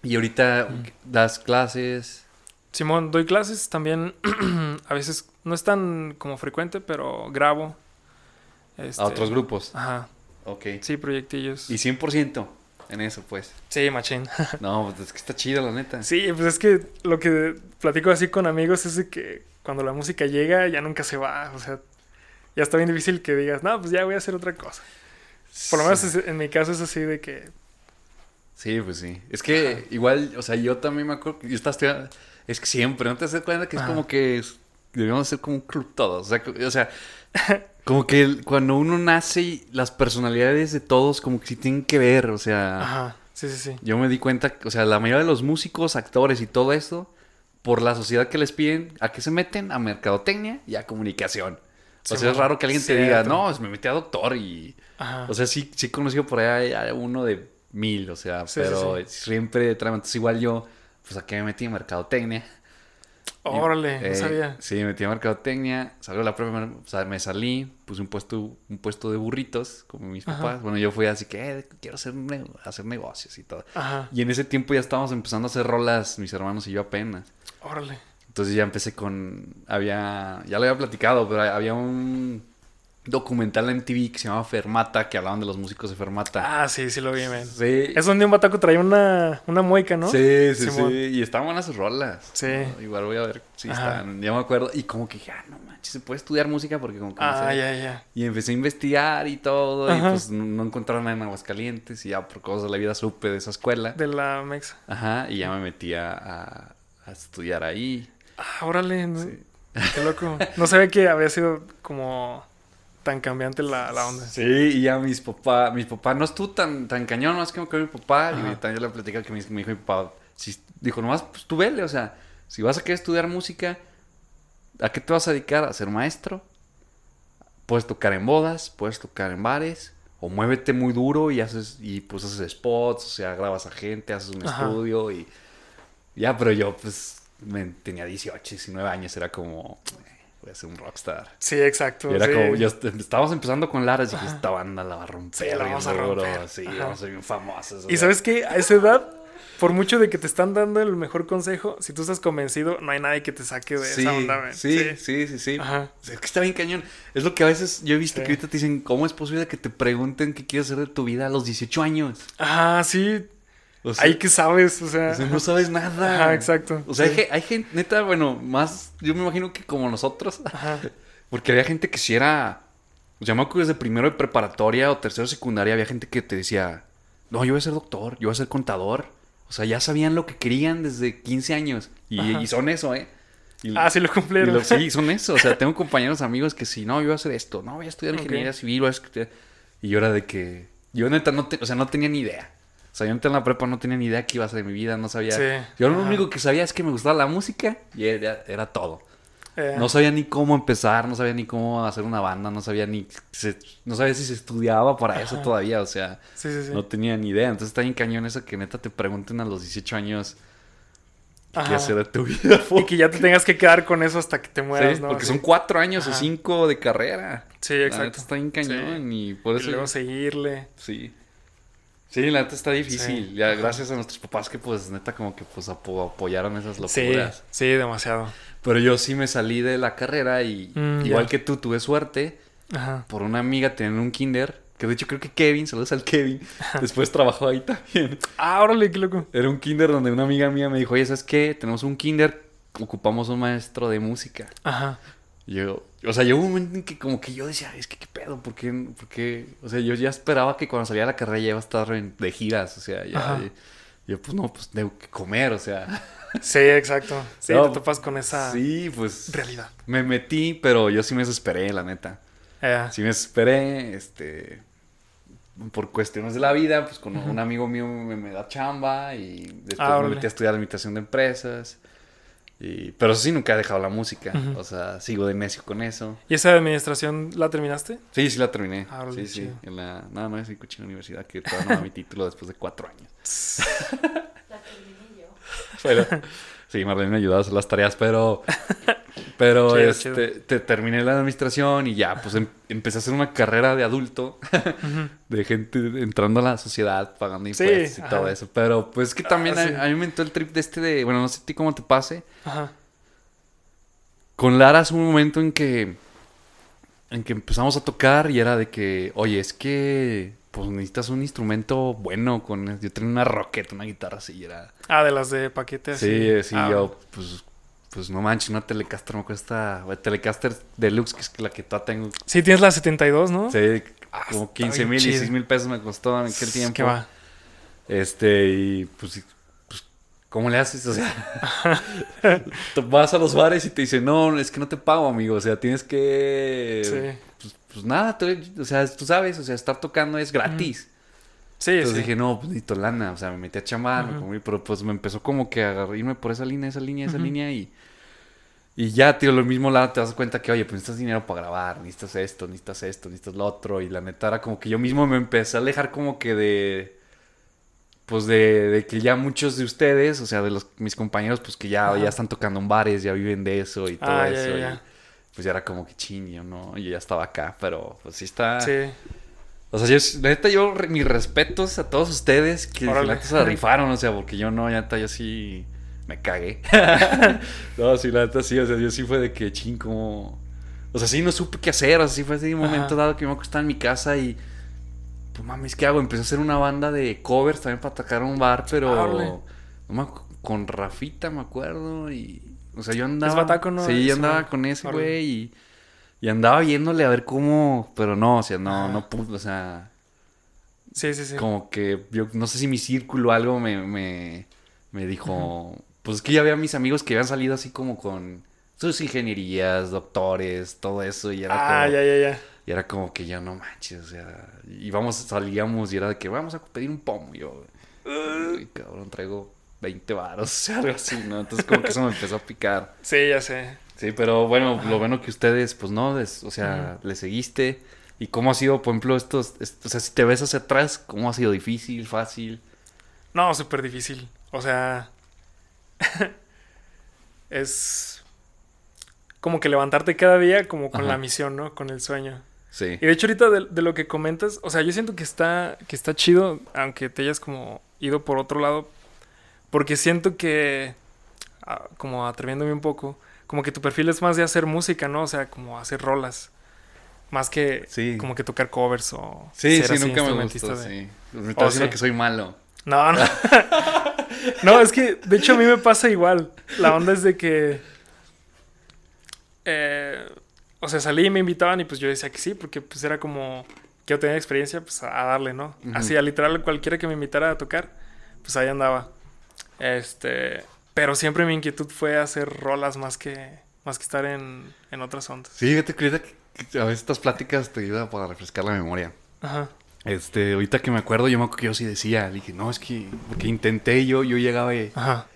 Y ahorita das clases... Simón, doy clases también, a veces no es tan como frecuente, pero grabo. Este, A otros grupos. Ajá, Ok. sí, proyectillos. Y 100% en eso, pues. Sí, machín. No, pues es que está chido, la neta. Sí, pues es que lo que platico así con amigos es de que cuando la música llega ya nunca se va. O sea, ya está bien difícil que digas, no, pues ya voy a hacer otra cosa. Por lo menos Sí. en mi caso es así de que... Sí, pues sí. Es que igual, o sea, yo también me acuerdo que yo estaba estudiando. Es que siempre, ¿no te das cuenta que es Ajá. como que es- debemos ser como un club todos? O sea, o sea, como que el- cuando uno nace, las personalidades de todos como que sí tienen que ver. O sea, Ajá, sí, sí, sí. yo me di cuenta, o sea, la mayoría de los músicos, actores y todo esto, por la sociedad que les piden, ¿a qué se meten? A mercadotecnia y a comunicación. O sea, es raro que alguien te diga, cierto. no, me metí a doctor y... Ajá. O sea, sí, sí conocido por ahí a uno de mil, o sea, Sí, pero sí. siempre, entonces igual yo, pues aquí me metí en mercadotecnia. Órale, Eh, no sabía. Sí, me metí en mercadotecnia, salgo de la prepa, me- o sea, me salí, puse un puesto, un puesto de burritos, como mis Ajá. papás. Bueno, yo fui así que, eh, quiero hacer, ne- hacer negocios y todo. Ajá. Y en ese tiempo ya estábamos empezando a hacer rolas, mis hermanos y yo apenas. Órale. Entonces ya empecé con. Había. Ya lo había platicado, pero había un documental en MTV que se llamaba Fermata, que hablaban de los músicos de Fermata. Ah, sí, sí lo vi, men. sí. Es donde un bataco traía una, una mueca, ¿no? Sí, sí, Simón. sí. Y estaban buenas sus rolas. Sí. No, Igual voy a ver si Ajá. están. Ya me acuerdo. Y como que dije, ah, no manches, se puede estudiar música porque como que no Ah, sé. ya, ya. Y empecé a investigar y todo. Y pues no, no encontraron nada en Aguascalientes. Y ya por cosas de la vida supe de esa escuela. De la Mexa. Ajá. Y ya me metí a, a- a estudiar ahí. Ah, órale. no- Sí. Qué loco. No sabía que había sido como tan cambiante la, la onda. Sí, y ya mis papás, mis papás no estuvo tan, tan cañón, más que me mi papá, y también le platicaba que me, me dijo mi papá, si, dijo, nomás, pues tú vele, o sea, si vas a querer estudiar música, ¿a qué te vas a dedicar? ¿A ser maestro? Puedes tocar en bodas, puedes tocar en bares, o muévete muy duro y haces, y pues haces spots, o sea, grabas a gente, haces un Ajá. estudio, y ya, pero yo, pues, me- tenía 18, 19 años, era como, "Eh, voy a ser un rockstar. Sí, exacto. Y era sí. como, ya est- estábamos empezando con Lara y dije, esta banda la va a romper. Sí, la vamos a duro, romper. Sí, Ajá. vamos a ser bien famosos. Y sabes que a esa edad, por mucho de que te están dando el mejor consejo, si tú estás convencido, no hay nadie que te saque de Sí, esa onda, sí, sí, sí, sí. Ajá. O sea, Es que está bien cañón. Es lo que a veces yo he visto que ahorita te dicen, ¿cómo es posible que te pregunten qué quieres hacer de tu vida a los 18 años? Ajá, sí. O sea, Ahí que sabes, o sea. o sea, no sabes nada. Ajá, exacto. O sea, Sí. hay, hay gente, neta, bueno, más, yo me imagino que como nosotros, Ajá. porque había gente que si era, o sea, me acuerdo desde primero de preparatoria o tercero de secundaria, había gente que te decía, no, yo voy a ser doctor, yo voy a ser contador. O sea, ya sabían lo que querían desde 15 años. Y, y son eso, ¿eh? Y- Ah, sí lo y cumplieron. lo- sí, son eso. O sea, tengo compañeros, amigos que sí, no, yo voy a hacer esto, no, voy a estudiar ingeniería civil, voy a estudiar... Y yo era de que, yo neta no, te- o sea, no tenía ni idea. O sea, yo neta en la prepa no tenía ni idea qué iba a hacer de mi vida, no sabía. Sí. Yo lo Ajá. único que sabía es que me gustaba la música y era, era todo. Eh, No sabía ni cómo empezar, no sabía ni cómo hacer una banda, no sabía ni se- no sabía si se estudiaba para eso todavía, o sea, sí, sí, sí. no tenía ni idea. Entonces está bien cañón eso que neta te pregunten a los 18 años qué hacer de tu vida. Y que ya te tengas que quedar con eso hasta que te mueras, ¿no? porque son cuatro años o cinco de carrera. Sí, exacto. neta está bien cañón y por Y eso... luego seguirle. Sí. Sí, la neta está difícil. Sí. Ya gracias a nuestros papás que pues neta como que pues apo- apoyaron esas Sí, locuras. sí, demasiado. Pero yo sí me salí de la carrera y Mm, igual que tú tuve suerte. Ajá. por una amiga tenían un kinder. Que de hecho creo que Kevin, saludos al Kevin, después trabajó ahí también. Ah, órale, qué loco. Era un kinder donde una amiga mía me dijo, oye, ¿sabes qué? Tenemos un kinder, ocupamos un maestro de música. Ajá. Yo, o sea, llegó un momento en que como que yo decía, es que qué pedo, ¿por qué? por qué?". O sea, yo ya esperaba que cuando salía la carrera ya iba a estar en- de giras, o sea, ya... Y- yo, pues no, pues tengo que comer, o sea... Sí, exacto. Sí, No, te topas con esa Sí, pues... realidad. Me metí, pero yo sí me desesperé, la neta. Eh, Sí me esperé, este, por cuestiones de la vida, pues con un amigo mío me, me da chamba y después Ah, me metí a estudiar administración de empresas. Y, pero sí, nunca he dejado la música. O sea, sigo de necio con eso. ¿Y esa administración la terminaste? Sí, sí la terminé. Ah, sí, sí. En la, nada más en cochina universidad que todavía no da mi título después de cuatro años. La terminé yo. Pero, sí, Marlene me ayudó a hacer las tareas, pero, pero Chido, este, chido. te- terminé la administración y ya, pues em- empecé a hacer una carrera de adulto, de gente entrando a la sociedad, pagando Sí, impuestos y ajá. todo eso. Pero pues es que también Ah, a, sí. a mí me entró el trip de este de, bueno, no sé a ti cómo te pase. Ajá. Con Lara hubo un momento en que, en que empezamos a tocar y era de que, oye, es que pues necesitas un instrumento bueno. con Yo tenía una rocket, una guitarra así, y era... Ah, de las de paquete así. Sí, sí, Ah, yo, pues, pues no manches, una Telecaster me cuesta, Telecaster Deluxe, que es la que todavía tengo, Sí, tienes la 72, ¿no? sí, Ah, como está 15 bien mil, chido. 16 mil pesos me costó en aquel tiempo. ¿Qué va? Este, y pues, y, pues, ¿cómo le haces? O sea, vas a los bares y te dicen, no, es que no te pago, amigo, o sea, tienes que, Sí. pues, pues nada, tú- o sea, tú sabes, o sea, estar tocando es gratis. Sí, Entonces sí. dije, no, pues necesito lana. O sea, me metí a chamar, me Ujú. comí, pero pues me empezó como que a irme por esa línea, esa línea, esa línea y... Y ya, tío, lo mismo la te das cuenta que, oye, pues necesitas dinero para grabar, necesitas esto, necesitas esto, necesitas lo otro. Y la neta era como que yo mismo me empecé a alejar como que de... pues de, de que ya muchos de ustedes, o sea, de los mis compañeros, pues que ya, ya están tocando en bares, ya viven de eso y todo Ah, eso. ya, y, ya. pues ya era como que ching, yo no, yo ya estaba acá, pero pues sí está. Sí. O sea, yo, la neta, yo, mis respetos a todos ustedes que neta se rifaron, o sea, porque yo no, ya neta, yo sí me cagué. no, sí, la neta, sí, o sea, yo sí fue de que ching, como. O sea, sí, no supe qué hacer, o sea, sí fue así un momento Ajá. dado que me estaba en mi casa y. Pues mames, ¿qué hago? Empecé a hacer una banda de covers también para atacar un bar, pero. Órale. no con Rafita, me acuerdo, y. O sea, yo andaba. bataco, ¿no? Sí, yo Ese andaba con ese güey y. Y andaba viéndole a ver cómo. Pero no, o sea, no, Ajá. no pude, o sea. Sí, sí, sí. Como que yo no sé si mi círculo o algo me, me, me dijo. Pues es que ya había mis amigos que habían salido así como con sus ingenierías, doctores, todo eso. Y era Ah, como. ya, ya, ya. Y era como que ya no manches, o sea. Íbamos, salíamos y era de que vamos a pedir un pomo. Y yo, uy, cabrón, traigo 20 varos, o sea, algo así, ¿no? Entonces como que eso me empezó a picar. Sí, ya sé. Sí, pero bueno, lo bueno que ustedes, pues no, les- o sea, le seguiste. ¿Y cómo ha sido, por ejemplo, estos, est- o sea, si te ves hacia atrás, cómo ha sido difícil, fácil? No, súper difícil. O sea, es como que levantarte cada día como con Ajá. la misión, ¿no? Con el sueño. Sí. Y de hecho ahorita de, de lo que comentas, o sea, yo siento que está, que está chido, aunque te hayas como ido por otro lado, porque siento que, ah, como atreviéndome un poco, como que tu perfil es más de hacer música, ¿no? O sea, como hacer rolas. Más que Sí. como que tocar covers o Sí, ser sí, así nunca me gustó, de- sí. Me Oh, diciendo sí. que soy malo. No, no. no, es que de hecho a mí me pasa igual. La onda es de que. eh, o sea, salí y me invitaban y pues yo decía que sí, porque pues era como. Quiero tener experiencia, pues a darle, ¿no? Así, a literal, cualquiera que me invitara a tocar, pues ahí andaba. Este. Pero siempre mi inquietud fue hacer rolas más que. Más que estar en, en otras ondas. Sí, fíjate que a veces estas pláticas te ayudan para refrescar la memoria. Ajá. Este, ahorita que me acuerdo, yo me acuerdo que yo sí decía, dije, no, es que, porque intenté yo, yo llegaba y, Ajá.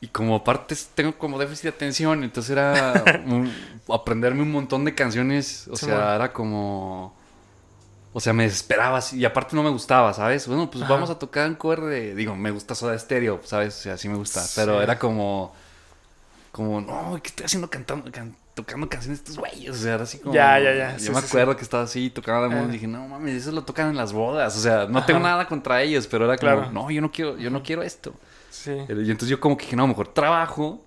y como aparte tengo como déficit de atención, entonces era un- aprenderme un montón de canciones, o Sí, sea, man. era como, o sea, me desesperaba así, y aparte no me gustaba, ¿sabes? Bueno, pues Ajá. vamos a tocar un cover de, digo, me gusta Soda Stereo, ¿sabes? O sea, sí me gusta, pero Sí. era como, como, no, ¿qué estoy haciendo cantando, can- tocando canciones de estos güeyes? O sea, era así como, Ya, ya, ya, Yo sí, me sí, acuerdo que estaba así, tocaba la música, Eh. y dije, no mames, eso lo tocan en las bodas, o sea, no tengo Ajá. nada contra ellos, pero era como, Claro. no, yo no quiero, yo no quiero esto. Sí. Y entonces yo como que dije, no, mejor trabajo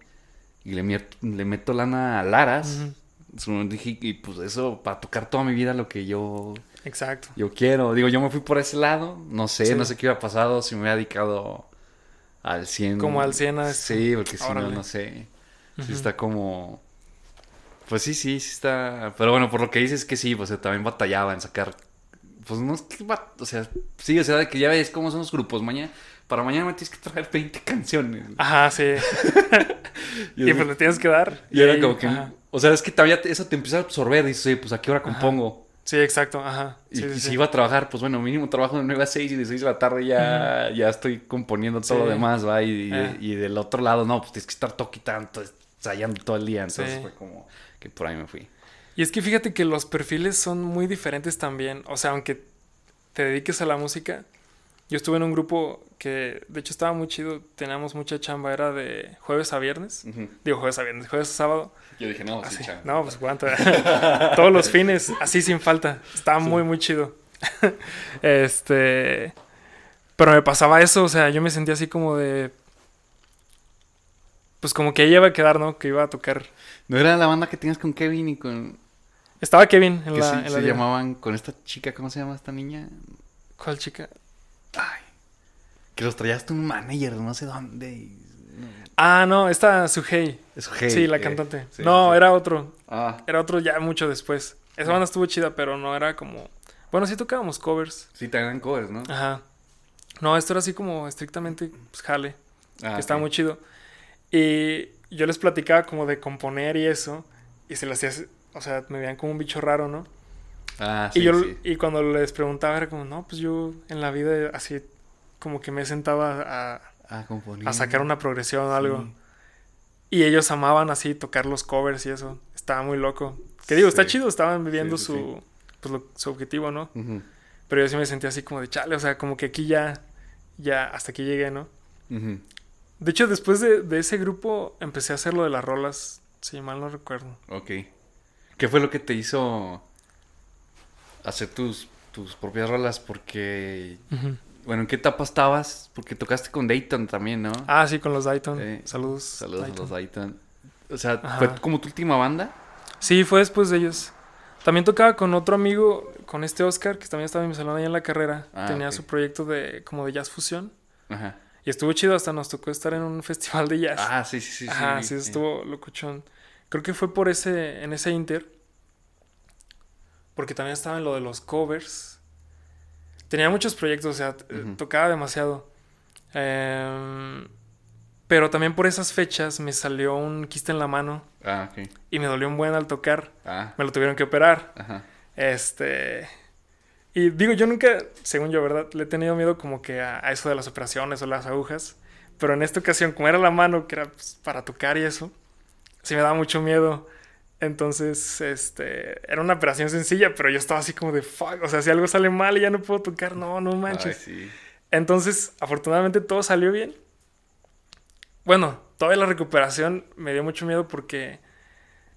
y le, le meto lana a Laras. Ujú. Su- Dije, y pues eso, para tocar toda mi vida lo que yo, Exacto. yo quiero. Digo, yo me fui por ese lado, no sé, Sí. no sé qué hubiera pasado si me hubiera dedicado al 100. Como al 100 a esto. Sí, porque si no, no sé. Sí Ujú. está como... Pues sí, sí, sí está... Pero bueno, por lo que dices que sí, pues también batallaba en sacar... Pues no es que... bat- O sea, sí, o sea, de que ya ves cómo son los grupos. Mañana... Para mañana me tienes que traer 20 canciones. Ajá, sí. Y, Y pues le tienes que dar. y era como que... ajá. O sea, es que todavía eso te empieza a absorber. Dices, oye, pues a qué hora compongo. Sí, exacto, ajá. Y, Sí, sí. si iba a trabajar, pues bueno, mínimo trabajo de 9 a 6 y de 6 de la tarde ya, ya estoy componiendo todo lo demás, ¿va? Y, y- Eh. y del otro lado, no, pues tienes que estar toquitando, ensayando todo el día. Entonces fue como que por ahí me fui. Y es que fíjate que los perfiles son muy diferentes también. O sea, aunque te dediques a la música, yo estuve en un grupo que de hecho estaba muy chido, teníamos mucha chamba, era de jueves a viernes. Digo jueves a viernes, jueves a sábado. Yo dije, no, Así. sí. No, pues aguanta. Todos los fines, así sin falta. Estaba muy, muy chido. este. Pero me pasaba eso, o sea, yo me sentía así como de. Pues como que ella iba a quedar, ¿no? Que iba a tocar. ¿No era la banda que tenías con Kevin y con... Estaba Kevin en que la. sí- en la se llamaban con esta chica, ¿cómo se llama esta niña? ¿Cuál chica? Que los traías tú un manager, no sé dónde. y- Ah, no, esta Suhei. Hey, sí, la eh, cantante. sí, no, sí. era otro. Ah, Era otro ya mucho después. Esa banda estuvo chida, pero no era como. Bueno, sí tocábamos covers. sí, te dan covers, ¿no? Ajá. No, esto era así como estrictamente pues, jale. Ah, que estaba muy chido. Y yo les platicaba como de componer y eso. Y se les hacía. O sea, me veían como un bicho raro, ¿no? Ah, y sí, yo sí. y cuando les preguntaba era como, no, pues yo en la vida así como que me sentaba a, Ah, a sacar una progresión o algo. Sí. Y ellos amaban así tocar los covers y eso. Estaba muy loco. Que digo, está chido, estaban viviendo Sí, su, Pues lo- su objetivo, ¿no? Pero yo sí me sentía así como de chale, o sea, como que aquí ya, ya hasta aquí llegué, ¿no? De hecho, después de, de ese grupo empecé a hacer lo de las rolas, si mal no recuerdo. Ok. ¿Qué fue lo que te hizo hacer tus, tus propias rolas? Porque, bueno, ¿en qué etapa estabas? Porque tocaste con Dayton también, ¿no? Ah, sí, con los Dayton. Saludos. Saludos Dayton. a los Dayton. O sea, Ajá. ¿fue como tu última banda? Sí, fue después de ellos. También tocaba con otro amigo, con este Oscar, que también estaba en mi salón ahí en la carrera. Ah, Tenía su proyecto de como de jazz fusión. Ajá. Y estuvo chido, hasta nos tocó estar en un festival de jazz. Ah, sí, sí, sí. Ajá, vi, sí, estuvo locuchón. Creo que fue por ese, en ese inter. Porque también estaba en lo de los covers. Tenía muchos proyectos, o sea, tocaba demasiado. Em, pero también por esas fechas me salió un quiste en la mano Ah, y me dolió un buen al tocar. Ah, Me lo tuvieron que operar. ajá. Este. Y digo, yo nunca, según yo, ¿verdad? Le he tenido miedo como que a, a eso de las operaciones o las agujas. Pero en esta ocasión, como era la mano, que era pues, para tocar y eso, sí me daba mucho miedo. Entonces, este, era una operación sencilla, pero yo estaba así como de fuck. O sea, si algo sale mal y ya no puedo tocar, no, no Ay, manches. sí. Entonces, afortunadamente todo salió bien. Bueno, toda la recuperación me dio mucho miedo porque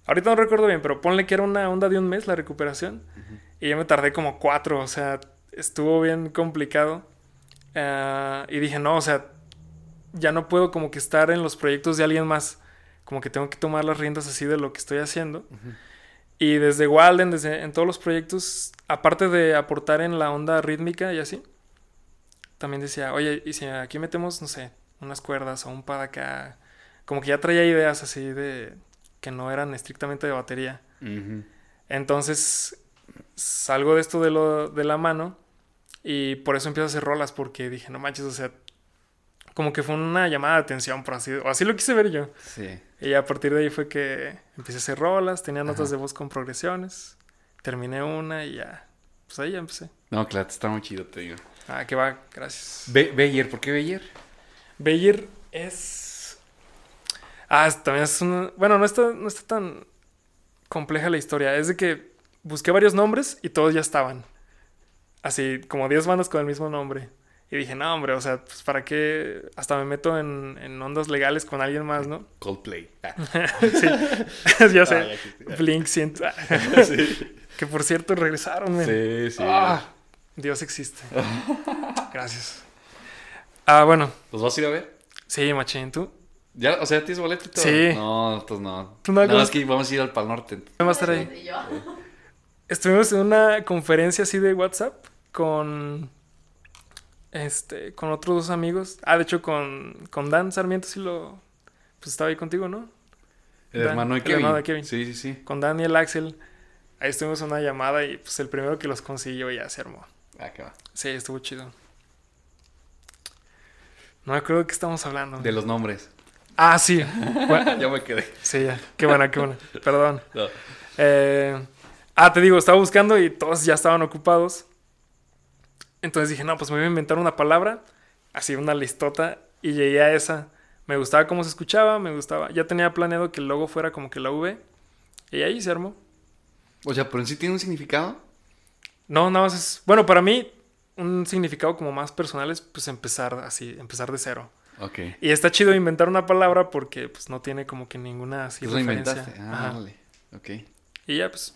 ahorita no recuerdo bien, pero ponle que era una onda de un mes la recuperación y yo me tardé como cuatro, o sea, estuvo bien complicado. Ah, y dije, no, o sea, ya no puedo como que estar en los proyectos de alguien más, como que tengo que tomar las riendas así de lo que estoy haciendo. Y desde Walden, desde en todos los proyectos, aparte de aportar en la onda rítmica y así, también decía, oye, y si aquí metemos, no sé, unas cuerdas o un pad acá, como que ya traía ideas así de que no eran estrictamente de batería. Ujú. Entonces salgo de esto de, lo, de la mano y por eso empiezo a hacer rolas porque dije, no manches, o sea, como que fue una llamada de atención, por así, o así lo quise ver yo. Sí. Y a partir de ahí fue que empecé a hacer rolas, tenía notas Ajá. de voz con progresiones, terminé una y ya, pues ahí ya empecé. No, claro, está muy chido, te digo. Ah, que va, gracias. Be Beyer, ¿por qué Beyer? Beyer es. Ah, también es una. Bueno, no está, no está tan compleja la historia. Es de que busqué varios nombres y todos ya estaban. Así, como 10 bandas con el mismo nombre. Y dije, no, hombre, o sea, pues para qué. Hasta me meto en, en ondas legales con alguien más, ¿no? Coldplay. Ah, sí, ya sé. Ah, ya. Blink 100. Que por cierto regresaron, men. Sí, sí. Ah, Dios existe. Gracias. Ah, bueno. ¿Los vas a ir a ver? Sí, machín, ¿tú? ¿Ya? O sea, ¿tienes boleto y todo? Sí. No, pues no. ¿Tú no Nada algo- más que vamos a ir al Pal Norte. ¿Quién va a estar ahí? Estuvimos en una conferencia así de WhatsApp con este con otros dos amigos. Ah, de hecho con, con Dan Sarmiento sí lo pues estaba ahí contigo, ¿no? El Dan, hermano de el Kevin. hermano de Kevin. Sí, sí, sí. Con Dan y el Axel. Ahí estuvimos en una llamada y pues el primero que los consiguió ya se armó. Ah, qué va. Sí, estuvo chido. No me acuerdo de qué estamos hablando. De los nombres. Ah, sí. Bueno, ya me quedé. sí, ya. Qué buena, qué buena. Perdón. No. Eh, ah, te digo, estaba buscando y todos ya estaban ocupados. Entonces dije, no, pues me voy a inventar una palabra, así una listota, y llegué a esa. Me gustaba cómo se escuchaba, me gustaba. Ya tenía planeado que el logo fuera como que la V, y ahí se armó. O sea, pero en sí tiene un significado. No, nada más es. Bueno, para mí, un significado como más personal es pues empezar así, empezar de cero. Ok. Y está chido inventar una palabra porque pues no tiene como que ninguna así Tú lo referencia. inventaste. Ah, Ajá. vale. Ok. Y ya, pues,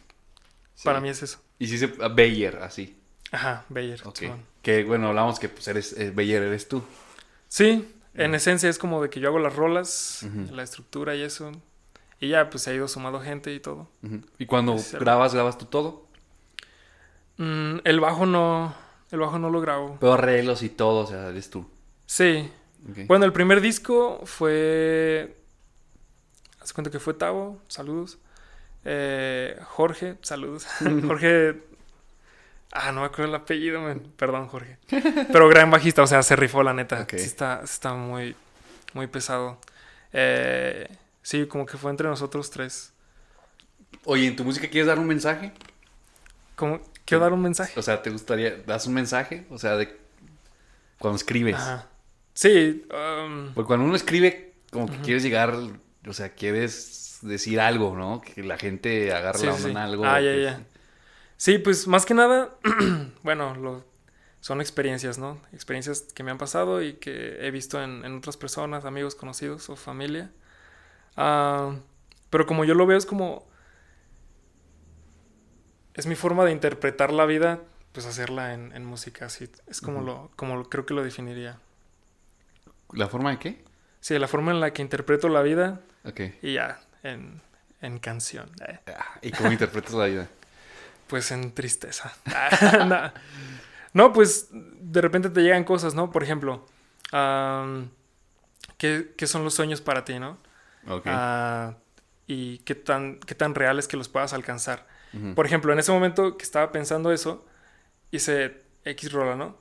Sí. para mí es eso. Y sí se... Beyer, así. Ajá, Bayer. Ok. Simón. Que bueno, hablamos que pues eres... eh, Beyer eres tú. Sí, en esencia es como de que yo hago las rolas, la estructura y eso. Y ya, pues se ha ido sumando gente y todo. Y cuando grabas, grabas tú todo. Mm, el bajo no. El bajo no lo grabo. Pero arreglos y todo, o sea, eres tú. Sí. Bueno, el primer disco fue. Haz cuenta que fue Tavo, saludos. Eh, Jorge, saludos. Jorge. Ah, no me acuerdo el apellido, man. Perdón, Jorge. Pero gran bajista, o sea, se rifó la neta. Sí está, está muy, muy pesado. Eh, sí, como que fue entre nosotros tres. Oye, ¿en tu música quieres dar un mensaje? Como, quiero dar un mensaje. O sea, ¿te gustaría... ¿Das un mensaje? O sea, de... Cuando escribes. Ajá. Sí, um, Porque cuando uno escribe, como que quieres llegar... O sea, quieres decir algo, ¿no? Que la gente agarre Sí, la onda sí. en algo. Ah, ya, ya. Sí, pues más que nada, bueno, lo son experiencias, ¿no? Experiencias que me han pasado y que he visto en, en otras personas, amigos, conocidos o familia. Ah, pero como yo lo veo es como... Es mi forma de interpretar la vida, pues hacerla en, en música, así. Es como, lo, como lo- creo que lo definiría. ¿La forma de qué? Sí, la forma en la que interpreto la vida Ok. y ya, en, en canción. eh. Ah, ¿Y cómo interpretas la vida? Pues en tristeza. no. No, pues de repente te llegan cosas, ¿no? Por ejemplo, am, ¿qué, qué son los sueños para ti, no? Ok. Ah, y qué tan, qué tan reales que los puedas alcanzar. Por ejemplo, en ese momento que estaba pensando eso, hice X rola, ¿no?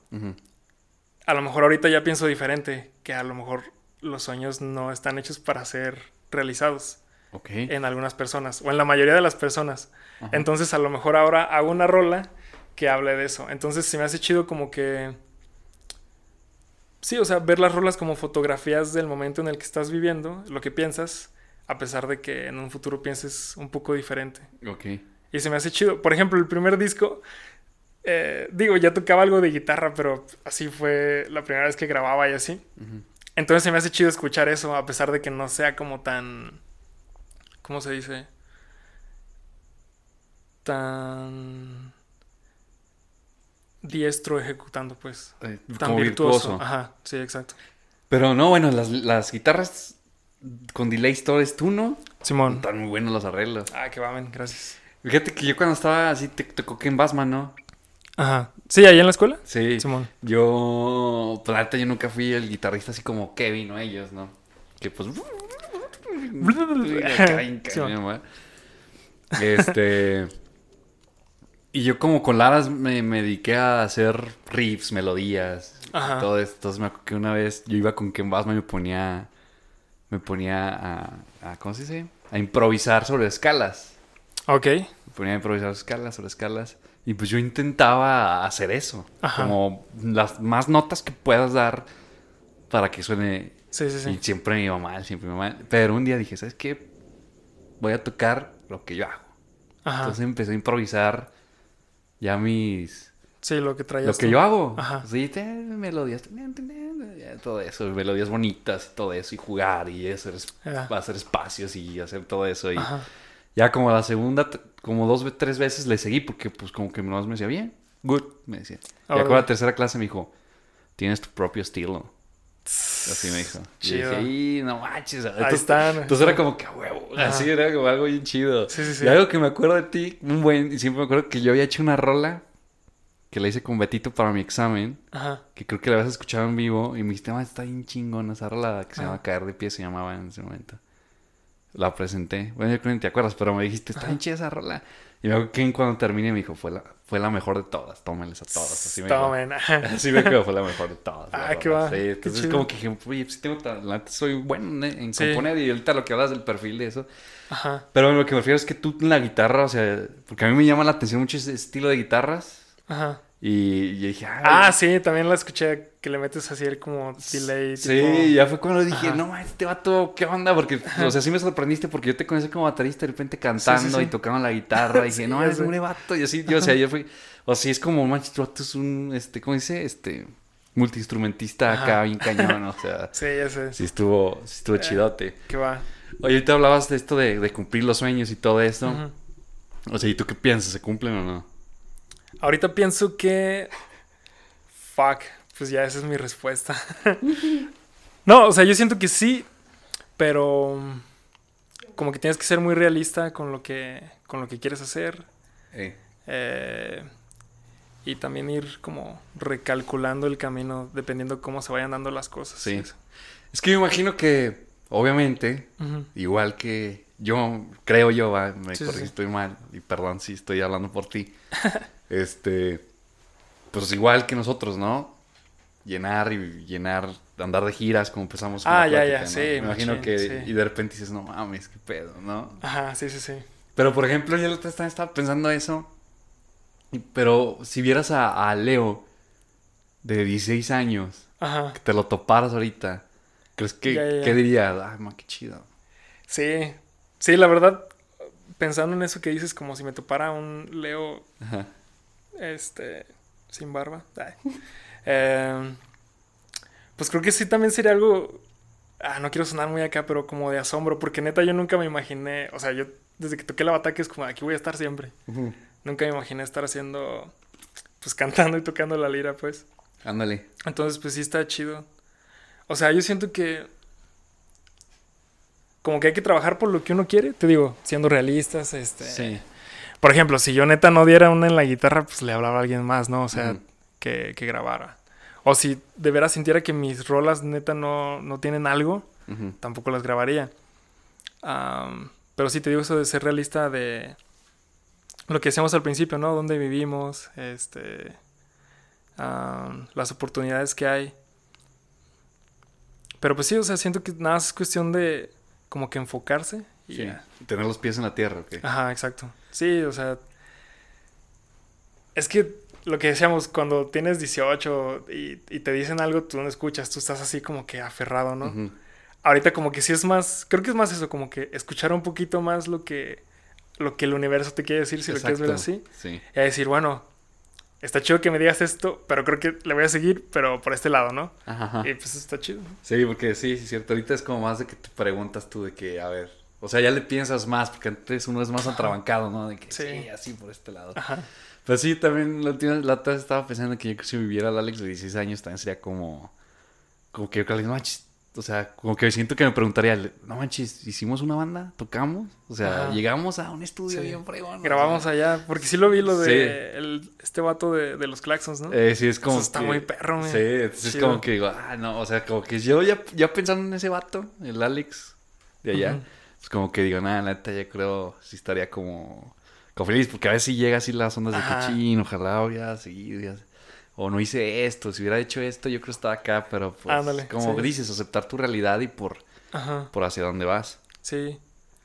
A lo mejor ahorita ya pienso diferente, que a lo mejor los sueños no están hechos para ser realizados En algunas personas, o en la mayoría de las personas. Ajá. Entonces a lo mejor ahora hago una rola que hable de eso. Entonces se me hace chido como que... Sí, o sea, ver las rolas como fotografías del momento en el que estás viviendo, lo que piensas, a pesar de que en un futuro pienses un poco diferente. Ok. Y se me hace chido. Por ejemplo, el primer disco, eh, digo, ya tocaba algo de guitarra, pero así fue la primera vez que grababa y así. Entonces se me hace chido escuchar eso, a pesar de que no sea como tan. ¿Cómo se dice? Tan. diestro ejecutando, pues. Eh, Tan como virtuoso. virtuoso. Ajá, sí, exacto. Pero no, bueno, las, las guitarras con delay stories, tú no. Simón. Están muy buenos los arreglos. Ah, que vamen, gracias. Fíjate que yo cuando estaba así, te tocó que en Basman, ¿no? Ajá. ¿Sí, ahí en la escuela? Sí. Simón. Yo, pues la neta, yo nunca fui el guitarrista así como Kevin o ellos, ¿no? Que pues... Este... Y yo como con Laras me, me dediqué a hacer riffs, melodías, Ajá. todo esto. Entonces me acuerdo que una vez yo iba con Ken Bassman y me ponía... Me ponía a, a... ¿Cómo se dice? A improvisar sobre escalas. Ok. Me ponía a improvisar escalas sobre escalas. Y pues yo intentaba hacer eso. Ajá. Como las más notas que puedas dar para que suene. Sí, sí, Y sí. siempre me iba mal, siempre me iba mal. Pero un día dije, ¿sabes qué? Voy a tocar lo que yo hago. Ajá. Entonces empecé a improvisar ya mis... Sí, lo que traías. Lo que tú. yo hago. Ajá. Sí, te- melodías. ya, Todo eso, melodías bonitas y todo eso. Y jugar y hacer, Ya. hacer espacios y hacer todo eso. Y Ajá. ya como la segunda, como dos, tres veces le seguí porque pues como que nomás me decía, bien, good, me decía. Y Órale. con la tercera clase me dijo, tienes tu propio estilo. Así me dijo. Y Chido. dije, y no manches. Ahí están. Entonces era como que huevo. Así era como algo bien chido. Sí, sí, sí. Y algo que me acuerdo de ti, un buen, y siempre me acuerdo que yo había hecho una rola que la hice con Betito para mi examen. Ajá. Que creo que la habías escuchado en vivo. Y me dijiste, "Ah, está bien chingona esa rola que se llama Ajá. Caer de Pie, se llamaba en ese momento. La presenté. Bueno, yo creo que ni te acuerdas, pero me dijiste, está bien chida esa rola. Y me acuerdo que cuando terminé me dijo, fue la, fue la mejor de todas, tómenles a todas. Así me dijo. Tomen. Así me quedó, fue la mejor de todas. Ah, qué va, Sí, qué entonces chido. como que dije, oye, pues tengo talento, soy bueno en- en Sí. componer. Y ahorita lo que hablas del perfil de eso. Ajá. Pero lo que me refiero es que tú en la guitarra, o sea, porque a mí me llama la atención mucho ese estilo de guitarras. Ajá. Y, y dije, Ah, sí, también la escuché que le metes así el como delay. Sí, tipo- ya fue cuando dije, Ajá. no, este vato, ¿qué onda? Porque, o sea, sí me sorprendiste porque yo te conocí como baterista de repente cantando sí. y tocando la guitarra. Y dije, no, es un vato. Y así, yo, o sea, yo fui, o sea, es como, manches, tu vato es un, este, ¿cómo dice? Este, multiinstrumentista Ajá. acá, bien cañón, o sea, Sí, ya sé. sí estuvo, sí estuvo Eh. chidote. Que va. Oye, ahorita hablabas de esto de, de cumplir los sueños y todo esto. Ujú. O sea, ¿y tú qué piensas? ¿Se cumplen o no? Ahorita pienso que. Fuck. Pues ya esa es mi respuesta. no, o sea, yo siento que sí, pero. Como que tienes que ser muy realista con lo que, con lo que quieres hacer. Eh. eh, y también ir como recalculando el camino dependiendo cómo se vayan dando las cosas. Sí. Es que me imagino que, obviamente. Igual que yo, creo yo, va, me sí. estoy mal, y perdón si estoy hablando por ti. este, pues igual que nosotros, ¿no? Llenar y llenar, andar de giras como empezamos. con Ah, la ya, plática, ya, ¿no? sí, Me imagino que, sí. y de repente dices, no mames, qué pedo, ¿no? Ajá, sí, sí, sí. Pero por ejemplo, yo estaba pensando eso, pero si vieras a, a Leo de 16 años, Ajá. que te lo toparas ahorita, ¿crees que, Ya, ya, ya. qué dirías? Ay, ma, qué chido. Sí. Sí, la verdad, pensando en eso que dices, como si me topara un Leo Ajá. Este sin barba. Eh, pues creo que sí también sería algo. Ah, no quiero sonar muy acá, pero como de asombro, porque neta yo nunca me imaginé. O sea, yo desde que toqué la bataca es como aquí voy a estar siempre. Nunca me imaginé estar haciendo. Pues cantando y tocando la lira, pues. Ándale. Entonces, pues sí está chido. O sea, yo siento que. Como que hay que trabajar por lo que uno quiere, te digo, siendo realistas, este. Sí. Por ejemplo, si yo neta no diera una en la guitarra, pues le hablaba a alguien más, ¿no? O sea, que, que grabara. O si de veras sintiera que mis rolas neta no, no tienen algo, tampoco las grabaría. Am, pero sí te digo eso de ser realista de lo que decíamos al principio, ¿no? Dónde vivimos, este, am, las oportunidades que hay. Pero pues sí, o sea, siento que nada más es cuestión de como que enfocarse y Sí. Tener los pies en la tierra, ok. Ajá, exacto. Sí, o sea. Es que lo que decíamos, cuando tienes 18 y, y te dicen algo, tú no escuchas, tú estás así como que aferrado, ¿no? Ahorita como que sí es más, creo que es más eso, como que escuchar un poquito más lo que, lo que el universo te quiere decir, si lo quieres ver así. Sí. Y a decir, bueno, está chido que me digas esto, pero creo que le voy a seguir, pero por este lado, ¿no? Ajá. Y pues está chido. Sí, porque sí, sí, es cierto. Ahorita es como más de que te preguntas tú de que, a ver, o sea, ya le piensas más, porque antes uno es más atrabancado, ¿no? De que sí, Sí. así por este lado. Ajá. Pues sí, también la, última- la otra vez estaba pensando que yo creo que si viviera el Alex de 16 años también sería como, como que yo creo que no manches, o sea, como que siento que me preguntaría, no manches, ¿hicimos una banda? ¿Tocamos? O sea, Ajá. llegamos a un estudio Sí. bien fregón. Grabamos allá, porque sí lo vi lo de Sí. el- este vato de, de los claxons, ¿no? Eh, sí, es como Eso está que- muy perro, güey. Sí, entonces es como que digo, ah, no, o sea, como que yo ya, ya pensando en ese vato, el Alex de allá, Ujú. Pues como que digo, nada, la neta, yo creo sí estaría como, como feliz, porque a veces sí llega así las ondas de que chin, ojalá hubiera seguido, ya- o no hice esto, si hubiera hecho esto, yo creo que estaba acá, pero pues, Ándale, como sí. dices, aceptar tu realidad y por, Ajá, por hacia dónde vas. sí.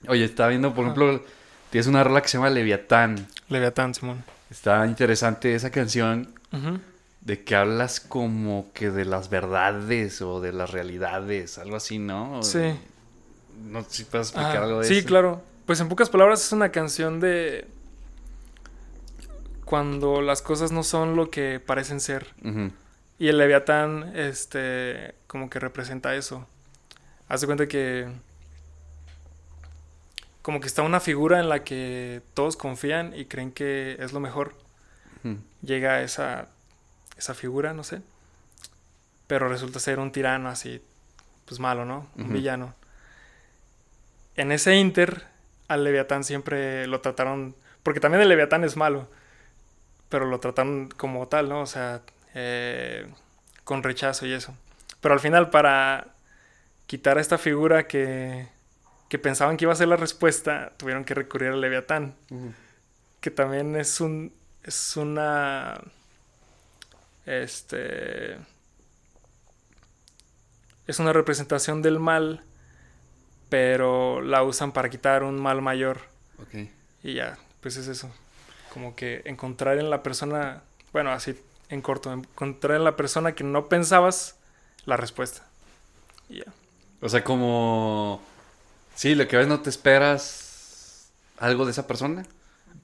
Oye, estaba viendo, por Ajá. ejemplo, tienes una rola que se llama Leviatán, Leviatán, Simón. está interesante esa canción, de que hablas como que de las verdades o de las realidades, algo así, ¿no? Sí. No sé si puedes explicar Ajá, algo de sí, eso. claro. Pues en pocas palabras es una canción de cuando las cosas no son lo que parecen ser. Y el Leviatán, este, como que representa eso. Haz de cuenta que como que está una figura en la que todos confían y creen que es lo mejor. Llega esa, esa figura, no sé. Pero resulta ser un tirano así, pues malo, ¿no? Un villano. En ese inter, al Leviatán siempre lo trataron, porque también el Leviatán es malo, pero lo trataron como tal, ¿no? O sea, eh, con rechazo y eso. Pero al final, para quitar a esta figura que, que pensaban que iba a ser la respuesta, tuvieron que recurrir al Leviatán que también es un es una este es una representación del mal pero la usan para quitar un mal mayor Ok. y ya pues es eso como que encontrar en la persona bueno así en corto encontrar en la persona que no pensabas la respuesta y ya O sea, como... Sí, lo que ves no te esperas algo de esa persona.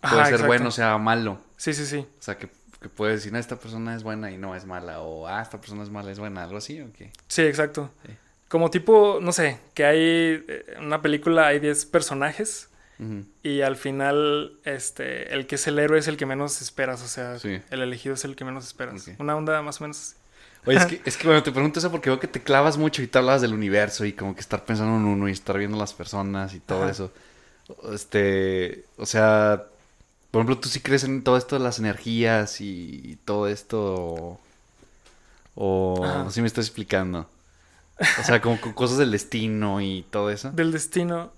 Puede Ajá, ser exacto. bueno o sea malo. sí sí sí O sea, que, que puedes decir, no, esta persona es buena y no es mala. O, ah, esta persona es mala, es buena. Algo así, ¿o qué? Sí, exacto. Sí. Como tipo, no sé, que hay eh, en una película hay 10 personajes y al final este el que es el héroe es el que menos esperas, o sea, Sí. el elegido es el que menos esperas. Una onda más o menos. así. Oye, es que, es que bueno, te pregunto eso porque veo que te clavas mucho y te hablas del universo y como que estar pensando en uno y estar viendo las personas y todo Ajá. eso. Este, o sea, por ejemplo, tú sí crees en todo esto de las energías y todo esto o Ajá. si me estás explicando. O sea, como con cosas del destino y todo eso. Del destino.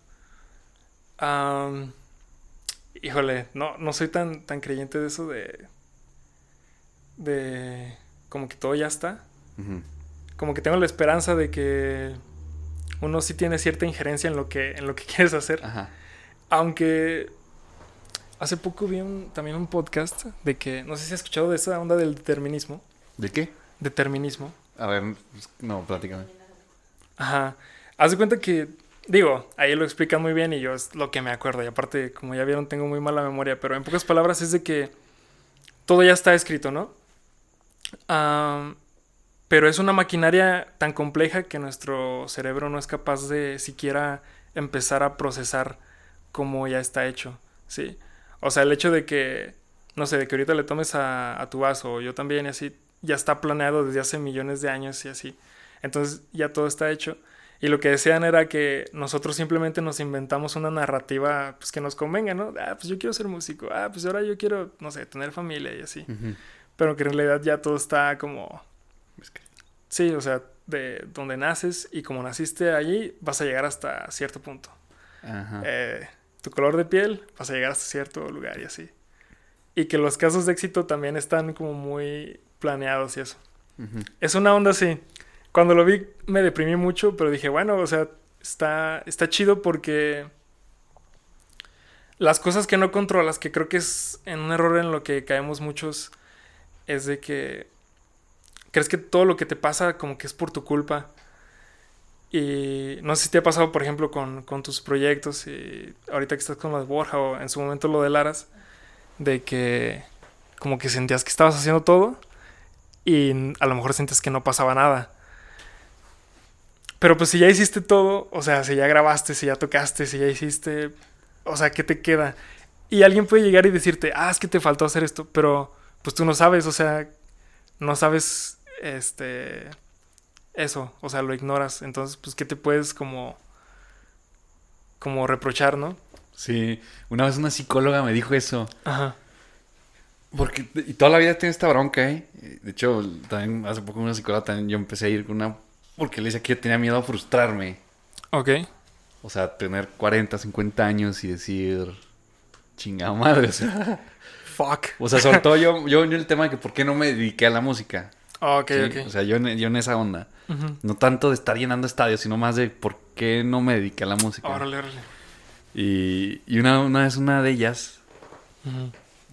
híjole, no, no soy tan, tan creyente de eso de. de. como que todo ya está. Como que tengo la esperanza de que uno sí tiene cierta injerencia en lo que, en lo que quieres hacer. Ajá. Aunque hace poco vi un- también un podcast de que, no sé si has escuchado de esa onda del determinismo. ¿De qué? Determinismo. A ver, pues, no, platícame. Ajá. Haz de cuenta que, digo, ahí lo explican muy bien y yo es lo que me acuerdo. Y aparte, como ya vieron, tengo muy mala memoria. Pero en pocas palabras es de que todo ya está escrito, ¿no? Pero es una maquinaria tan compleja que nuestro cerebro no es capaz de siquiera empezar a procesar como ya está hecho, ¿sí? O sea, el hecho de que, no sé, de que ahorita le tomes a, a tu vaso, o yo también, y así, ya está planeado desde hace millones de años y así. Entonces ya todo está hecho. Y lo que decían era que nosotros simplemente nos inventamos una narrativa pues, que nos convenga, ¿no? Ah, pues yo quiero ser músico. Ah, pues ahora yo quiero, no sé, tener familia y así. Ujú. Pero que en realidad ya todo está como... Sí, o sea, de donde naces y como naciste allí, vas a llegar hasta cierto punto. Ajá. Eh, tu color de piel, vas a llegar hasta cierto lugar y así. Y que los casos de éxito también están como muy planeados y eso. Ujú. Es una onda así. Cuando lo vi me deprimí mucho, pero dije, bueno, o sea, está, está chido porque las cosas que no controlas, que creo que es en un error en lo que caemos muchos, es de que crees que todo lo que te pasa como que es por tu culpa. Y no sé si te ha pasado, por ejemplo, con, con tus proyectos y ahorita que estás con de Borja o en su momento lo de Laras, de que como que sentías que estabas haciendo todo y a lo mejor sientes que no pasaba nada. Pero pues si ya hiciste todo, o sea, si ya grabaste, si ya tocaste, si ya hiciste, o sea, ¿qué te queda? Y alguien puede llegar y decirte, ah, es que te faltó hacer esto, pero pues tú no sabes, o sea, no sabes, este, eso, o sea, lo ignoras. Entonces, pues, ¿qué te puedes como, como reprochar, no? Sí, una vez una psicóloga me dijo eso. Ajá. Porque y toda la vida tiene esta bronca, ¿eh? De hecho, también hace poco una psicóloga también yo empecé a ir con una... Porque le decía que yo tenía miedo a frustrarme. Ok. O sea, tener 40, 50 años y decir... Chingada madre, o sea... Fuck. O sea, sobre todo yo, yo en el tema de que por qué no me dediqué a la música. Ok, ¿sí? ok. O sea, yo en, yo en esa onda. No tanto de estar llenando estadios, sino más de por qué no me dediqué a la música. Órale, órale. Y, y una, una vez una de ellas,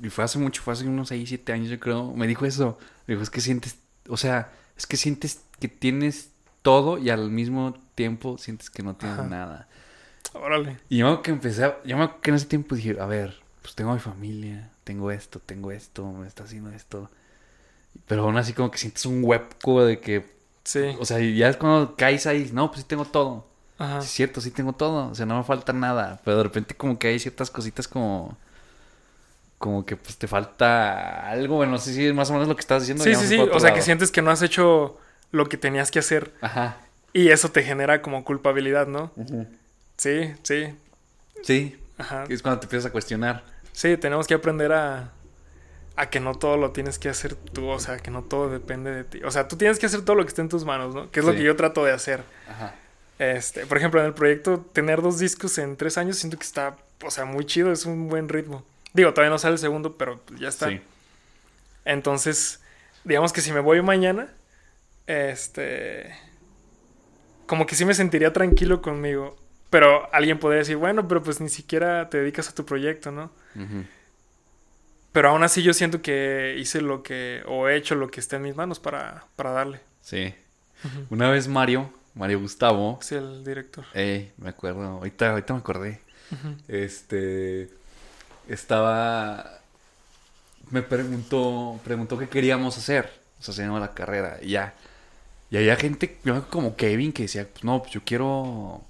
y fue hace mucho, fue hace unos 6, 7 años yo creo, me dijo eso. Me dijo, es que sientes, o sea, es que sientes que tienes todo y al mismo tiempo sientes que no tienes Ajá. nada. Órale. Y yo me acuerdo que empecé, a- yo me acuerdo que en ese tiempo dije, a ver, pues tengo mi familia, tengo esto, tengo esto, me está haciendo esto. Pero aún así como que sientes un hueco de que, Sí. o sea, ya es cuando caes ahí, no, pues sí tengo todo. Ajá. Sí, es cierto, sí tengo todo. O sea, no me falta nada. Pero de repente como que hay ciertas cositas como... Como que pues te falta algo. Bueno, no sé si es más o menos lo que estás diciendo. Sí, sí, sí. O sea, que sientes que no has hecho lo que tenías que hacer Ajá. y eso te genera como culpabilidad, ¿no? Sí, sí. Sí. Ajá. Es cuando te empiezas a cuestionar. Sí, tenemos que aprender a, a que no todo lo tienes que hacer tú, o sea, que no todo depende de ti. O sea, tú tienes que hacer todo lo que esté en tus manos, ¿no? Que es lo que yo trato de hacer. Ajá. Este, por ejemplo, en el proyecto, tener dos discos en tres años siento que está, o sea, muy chido, es un buen ritmo. Digo, todavía no sale el segundo, pero ya está. Sí. Entonces, digamos que si me voy mañana, este, como que sí me sentiría tranquilo conmigo. Pero alguien podría decir, bueno, pero pues ni siquiera te dedicas a tu proyecto, ¿no? Pero aún así yo siento que hice lo que, o he hecho lo que esté en mis manos para, para darle. Sí. Una vez Mario, Mario Gustavo, Sí, el director. eh, me acuerdo, ahorita, ahorita me acordé. Este estaba me preguntó, preguntó qué queríamos hacer, o sea, se llama la carrera, y ya. Y había gente yo me acuerdo como Kevin que decía, pues no, pues yo quiero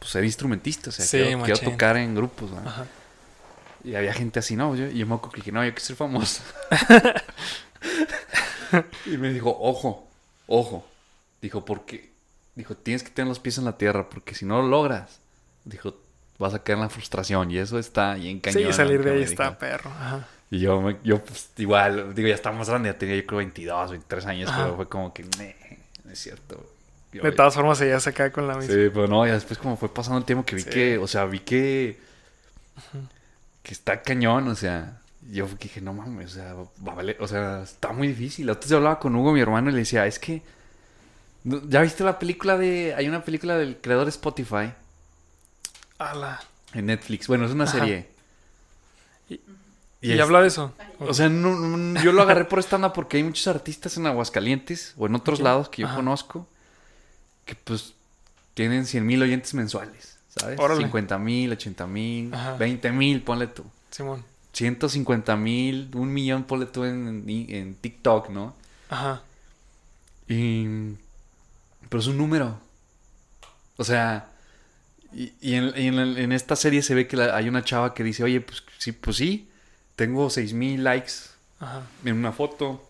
pues, ser instrumentista, o sea, Sí, quiero, tocar en grupos, ¿no? Ajá. Y había gente así, no, yo, y yo me acuerdo que dije, no, yo quiero ser famoso. y me dijo, ojo, ojo. Dijo, porque, dijo, tienes que tener los pies en la tierra, porque si no lo logras, dijo, vas a caer en la frustración. Y eso está bien cañón. Sí, salir de ahí está dijo. perro. Ajá. Y yo, yo pues, igual, digo, ya estaba más grande, ya tenía yo creo 22, 23 años, Ajá. pero fue como que, "Nee, no es cierto. Yo- De todas formas, ella se cae con la misma. Sí, pero no, ya después como fue pasando el tiempo que vi Sí. que, o sea, vi que que está cañón, o sea, yo dije, no mames, o sea, va a valer- o sea, está muy difícil. Entonces yo hablaba con Hugo, mi hermano, y le decía, es que ¿no- ¿ya viste la película de hay una película del creador Spotify Ala. en Netflix? Bueno, es una Ajá. serie. Y- Y Y, es- habla de eso. O sea, no, no- yo lo agarré por esta porque hay muchos artistas en Aguascalientes o en otros lados que yo Ajá. conozco que pues tienen 100 mil oyentes mensuales, ¿sabes? Órale. 50 mil, 80 mil, Ajá. 20 mil, ponle tú. Simón. 150 mil, un millón, ponle tú en, en, en TikTok, ¿no? Ajá. Y... Pero es un número. O sea... Y, y en, y en esta serie se ve que la- hay una chava que dice, oye, pues sí, pues sí, tengo 6000 likes Ajá. en una foto.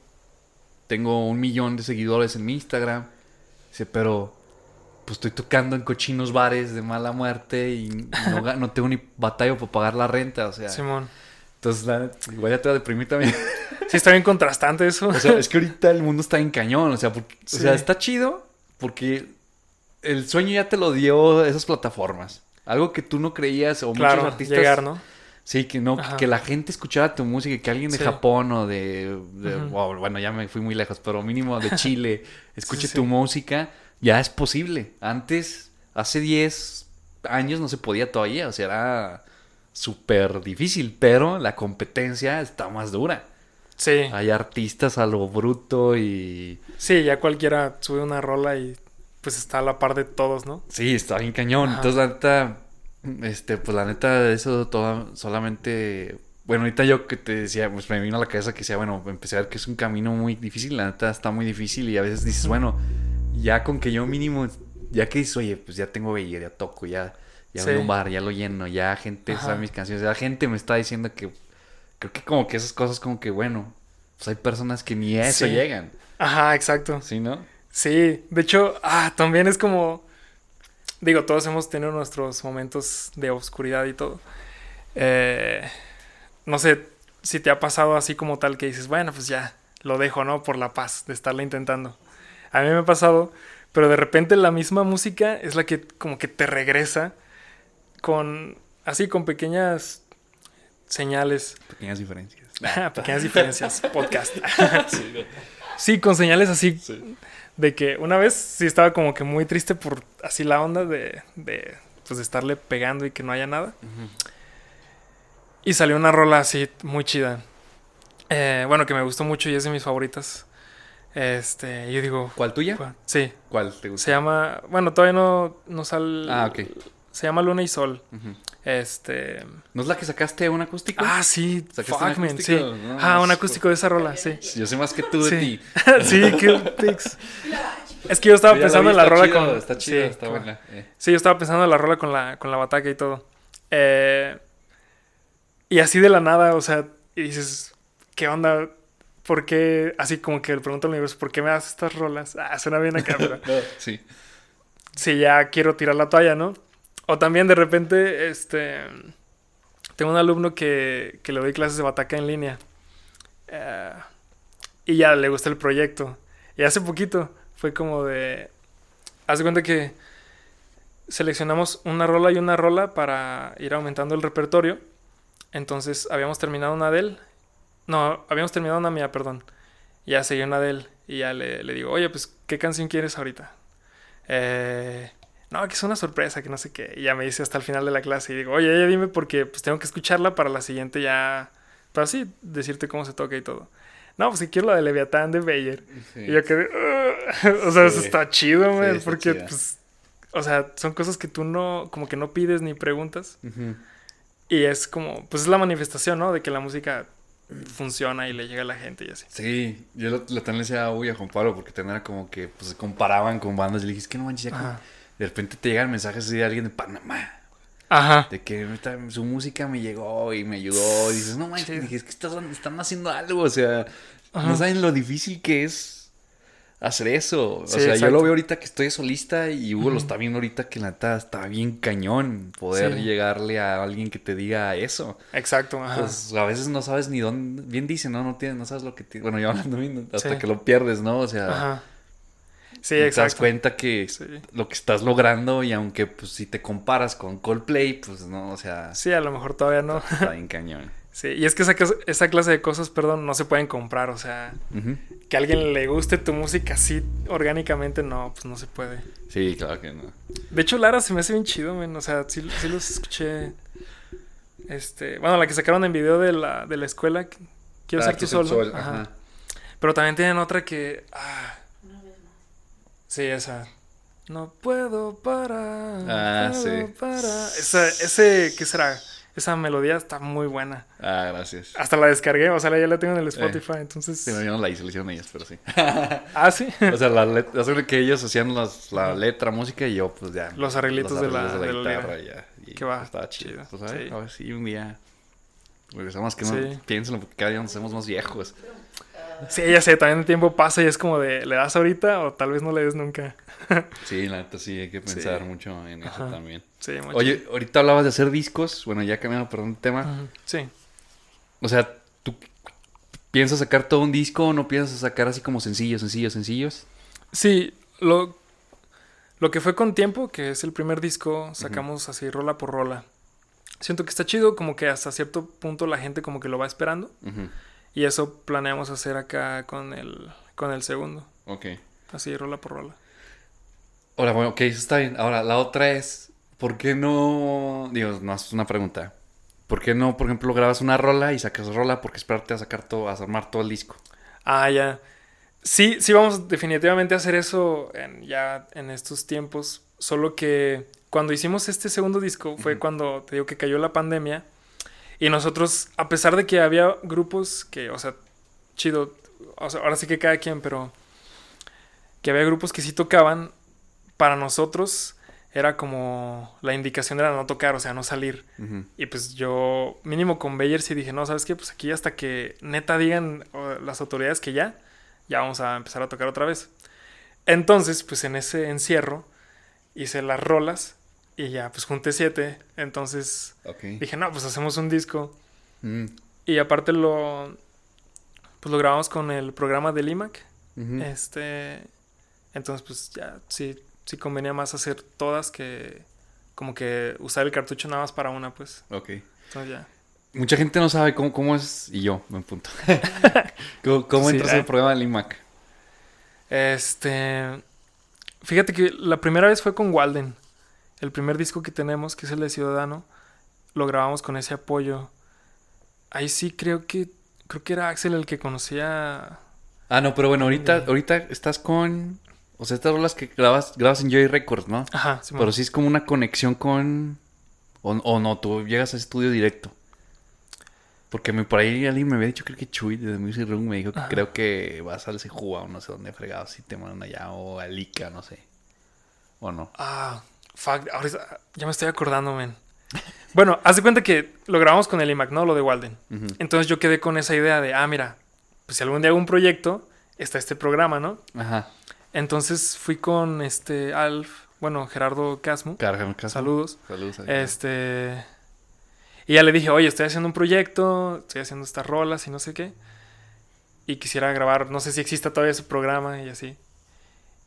Tengo un millón de seguidores en mi Instagram. Dice, pero pues estoy tocando en cochinos bares de mala muerte y no, tengo ni batalla para pagar la renta. O sea, Simón. entonces la, igual ya te va a deprimir también. Sí, está bien contrastante eso. O sea, es que ahorita el mundo está en cañón. O sea, porque- o sea, está chido porque el sueño ya te lo dio esas plataformas. Algo que tú no creías o claro, muchos artistas. llegar, ¿no? Sí, que no, Ajá. que la gente escuchara tu música, que alguien de Sí. Japón o de, de- Ujú. wow, bueno, ya me fui muy lejos, pero mínimo de Chile, escuche sí. tu música, ya es posible. Antes, hace 10 años no se podía todavía, o sea, era súper difícil, pero la competencia está más dura. Sí. Hay artistas a lo bruto y Sí, ya cualquiera sube una rola y pues está a la par de todos, ¿no? sí, está bien cañón. Ajá. Entonces, la neta, este, pues la neta, eso todo, solamente, bueno, ahorita yo que te decía, pues me vino a la cabeza que decía, bueno, empecé a ver que es un camino muy difícil, la neta está muy difícil y a veces dices, bueno, ya con que yo mínimo, ya que dices, oye, pues ya tengo Beyer, ya toco, ya, ya voy a un bar, ya lo lleno, ya gente Ajá. sabe mis canciones, ya gente me está diciendo que, creo que como que esas cosas como que, bueno, pues hay personas que ni a eso Sí. llegan, Ajá, exacto. ¿sí, no? Sí, de hecho, ah, también es como, digo, todos hemos tenido nuestros momentos de oscuridad y todo. Eh, no sé si te ha pasado así como tal que dices, bueno, pues ya, lo dejo, ¿no? Por la paz de estarla intentando. A mí me ha pasado, pero de repente la misma música es la que como que te regresa con, así, con pequeñas señales Pequeñas diferencias. Pequeñas diferencias, podcast. sí, con señales así de que una vez sí estaba como que muy triste por así la onda de, de pues de estarle pegando y que no haya nada. Y salió una rola así muy chida. Eh, bueno, que me gustó mucho y es de mis favoritas. Este, yo digo, ¿Cuál tuya? "Guau". sí, ¿Cuál te gusta? se llama, bueno, todavía no, no sale. Ah, ok. Se llama Luna y Sol. Este, ¿No es la que sacaste un acústico? ah, sí, ¿Sacaste fuck, un man, sí. No, ah, un acústico de esa rola, sí. Yo sé más que tú de Sí. ti. sí, qué pics. Es que yo estaba pensando vi, en la rola chido, con. Está chida, sí, está con- buena. eh. Sí, yo estaba pensando en la rola con la, con la bataca y todo. Eh, y así de la nada, o sea, y dices, ¿qué onda? ¿Por qué? Así como que le pregunto al universo, ¿por qué me das estas rolas? Ah, suena bien acá, pero sí. sí, ya quiero tirar la toalla, ¿no? O también de repente, este. Tengo un alumno que, que le doy clases de bataca en línea. Eh, y ya le gusta el proyecto. Y hace poquito fue como de. Haz de cuenta que seleccionamos una rola y una rola para ir aumentando el repertorio. Entonces habíamos terminado una de él. No, habíamos terminado una mía, perdón. Ya seguía una de él. Y ya le, le digo, oye, pues, ¿qué canción quieres ahorita? Eh, no, que es una sorpresa, que no sé qué. Y ya me dice hasta el final de la clase. Y digo, oye, ya dime porque pues tengo que escucharla para la siguiente ya. Para así decirte cómo se toca y todo. No, pues que quiero la de Leviatán de Bayer. Sí. Y yo quedé. "Ugh". o sea, eso está chido, Sí, man, está porque, chida. pues. O sea, son cosas que tú no. Como que no pides ni preguntas. Y es como. Pues es la manifestación, ¿no? De que la música funciona y le llega a la gente y así. Sí, yo lo, lo también le decía Uy a Juan Pablo porque también era como que pues, se comparaban con bandas y le dije, es que no manches, ya. De repente te llegan mensajes de alguien de Panamá, Ajá. de que "Esta- su música me llegó y me ayudó, y dices, no manches, dije, es que estás- están haciendo algo, o sea, Ajá. no saben lo difícil que es hacer eso, o Sí, sea, yo lo veo ahorita que estoy solista y Hugo lo Ujú. está viendo ahorita que la neta está bien cañón poder Sí. llegarle a alguien que te diga eso. Exacto. Ajá. Pues a veces no sabes ni dónde, bien dice, ¿no? No tienes, no sabes lo que te, bueno, yo hablando hasta Sí. que lo pierdes, ¿no? O sea, Ajá. Sí, no te das exacto. cuenta que Sí. lo que estás logrando y aunque pues si te comparas con Coldplay, pues no, o sea, Sí, a lo mejor todavía no. está bien cañón. Sí, y es que esa, clase de cosas, perdón, no se pueden comprar. O sea, que a alguien le guste tu música así orgánicamente, no, pues no se puede. Sí, claro que no. De hecho, Lara se me hace bien chido, men. O sea, sí, sí los escuché. Este, bueno, la que sacaron en video de la, de la escuela. Quiero Ah, ser tú solo. sol, Ajá. ajá. Pero también tienen otra que. Ah. Sí, esa. No puedo parar. Ah, puedo sí. parar. Esa, ese, ¿qué será? esa melodía está muy buena. Ah, gracias. Hasta la descargué, o sea, ya la tengo en el Spotify, entonces... Sí, no, yo no la hice, la hicieron ellos, pero sí. Ah, sí. O sea, la letra, que ellos hacían las- la letra, música y yo, pues ya. Los arreglitos de la- de la guitarra y ya. Que va, Estaba chido. Pues sí. a ver si un día. Regresamos que no Sí. piénsenlo porque cada día nos hacemos más viejos. Sí, ya sé, también el tiempo pasa y es como de, ¿le das ahorita o tal vez no le des nunca? Sí, la neta sí, hay que pensar Sí. mucho en eso Ajá. también. Sí, mucho. Oye, ahorita hablabas de hacer discos. Bueno, ya cambiando, perdón, de tema. Sí. O sea, ¿tú piensas sacar todo un disco o no piensas sacar así como sencillos, sencillos, sencillos? Sí, lo, lo que fue con tiempo, que es el primer disco, sacamos así rola por rola. Siento que está chido, como que hasta cierto punto la gente como que lo va esperando. Ujú, Y eso planeamos hacer acá con el, con el segundo. Ok. Así, rola por rola. Ahora, bueno, ok, eso está bien. Ahora, la otra es, ¿por qué no? Digo, no es una pregunta. ¿Por qué no, por ejemplo, grabas una rola y sacas rola? Porque esperarte a sacar todo, a armar todo el disco. Ah, ya. Sí, sí vamos definitivamente a hacer eso en, ya en estos tiempos. Solo que cuando hicimos este segundo disco fue cuando te digo que cayó la pandemia. Y nosotros, a pesar de que había grupos que, o sea, chido, o sea, ahora sí que cada quien, pero que había grupos que sí tocaban, para nosotros era como la indicación era no tocar, o sea, no salir. Y pues yo, mínimo con Bayer, sí dije, no, ¿sabes qué? Pues aquí hasta que neta digan las autoridades que ya, ya vamos a empezar a tocar otra vez. Entonces, pues en ese encierro hice las rolas y ya, pues junté siete. Entonces dije, no, pues hacemos un disco. Mm, Y aparte lo, pues lo grabamos con el programa del IMAC. Este, entonces pues ya, sí, sí convenía más hacer todas que como que usar el cartucho nada más para una, pues. Ok. Entonces ya. Mucha gente no sabe cómo, cómo es, y yo, me punto. ¿Cómo, cómo Sí, entras ¿eh? al programa del IMAC? Este. Fíjate que la primera vez fue con Walden. El primer disco que tenemos, que es el de Ciudadano, lo grabamos con ese apoyo. Ahí sí creo que. Creo que era Axel el que conocía. Ah, no, pero bueno, ahorita, ahorita estás con... O sea, estas rolas que grabas, grabas en Joy Records, ¿no? Ajá. Pero sí es como una conexión con... O, o no, tú llegas a estudio directo. Porque me, por ahí alguien me había dicho, creo que Chuy de The Music Room me dijo que Ajá. creo que vas al Sejúa o no sé dónde fregado, si te mandan allá o a Ica, no sé. O no. Ah, fuck. Ahorita ya me estoy acordando, men. Bueno, haz de cuenta que lo grabamos con el IMAC, ¿no? Lo de Walden. Entonces yo quedé con esa idea de, ah, mira, pues si algún día hago un proyecto, está este programa, ¿no? Ajá. Entonces fui con este Alf, bueno, Gerardo Casmo. Cárgame casa. Saludos. Saludos. Este. Y ya le dije, oye, estoy haciendo un proyecto, estoy haciendo estas rolas y no sé qué. Y quisiera grabar, no sé si exista todavía ese programa y así.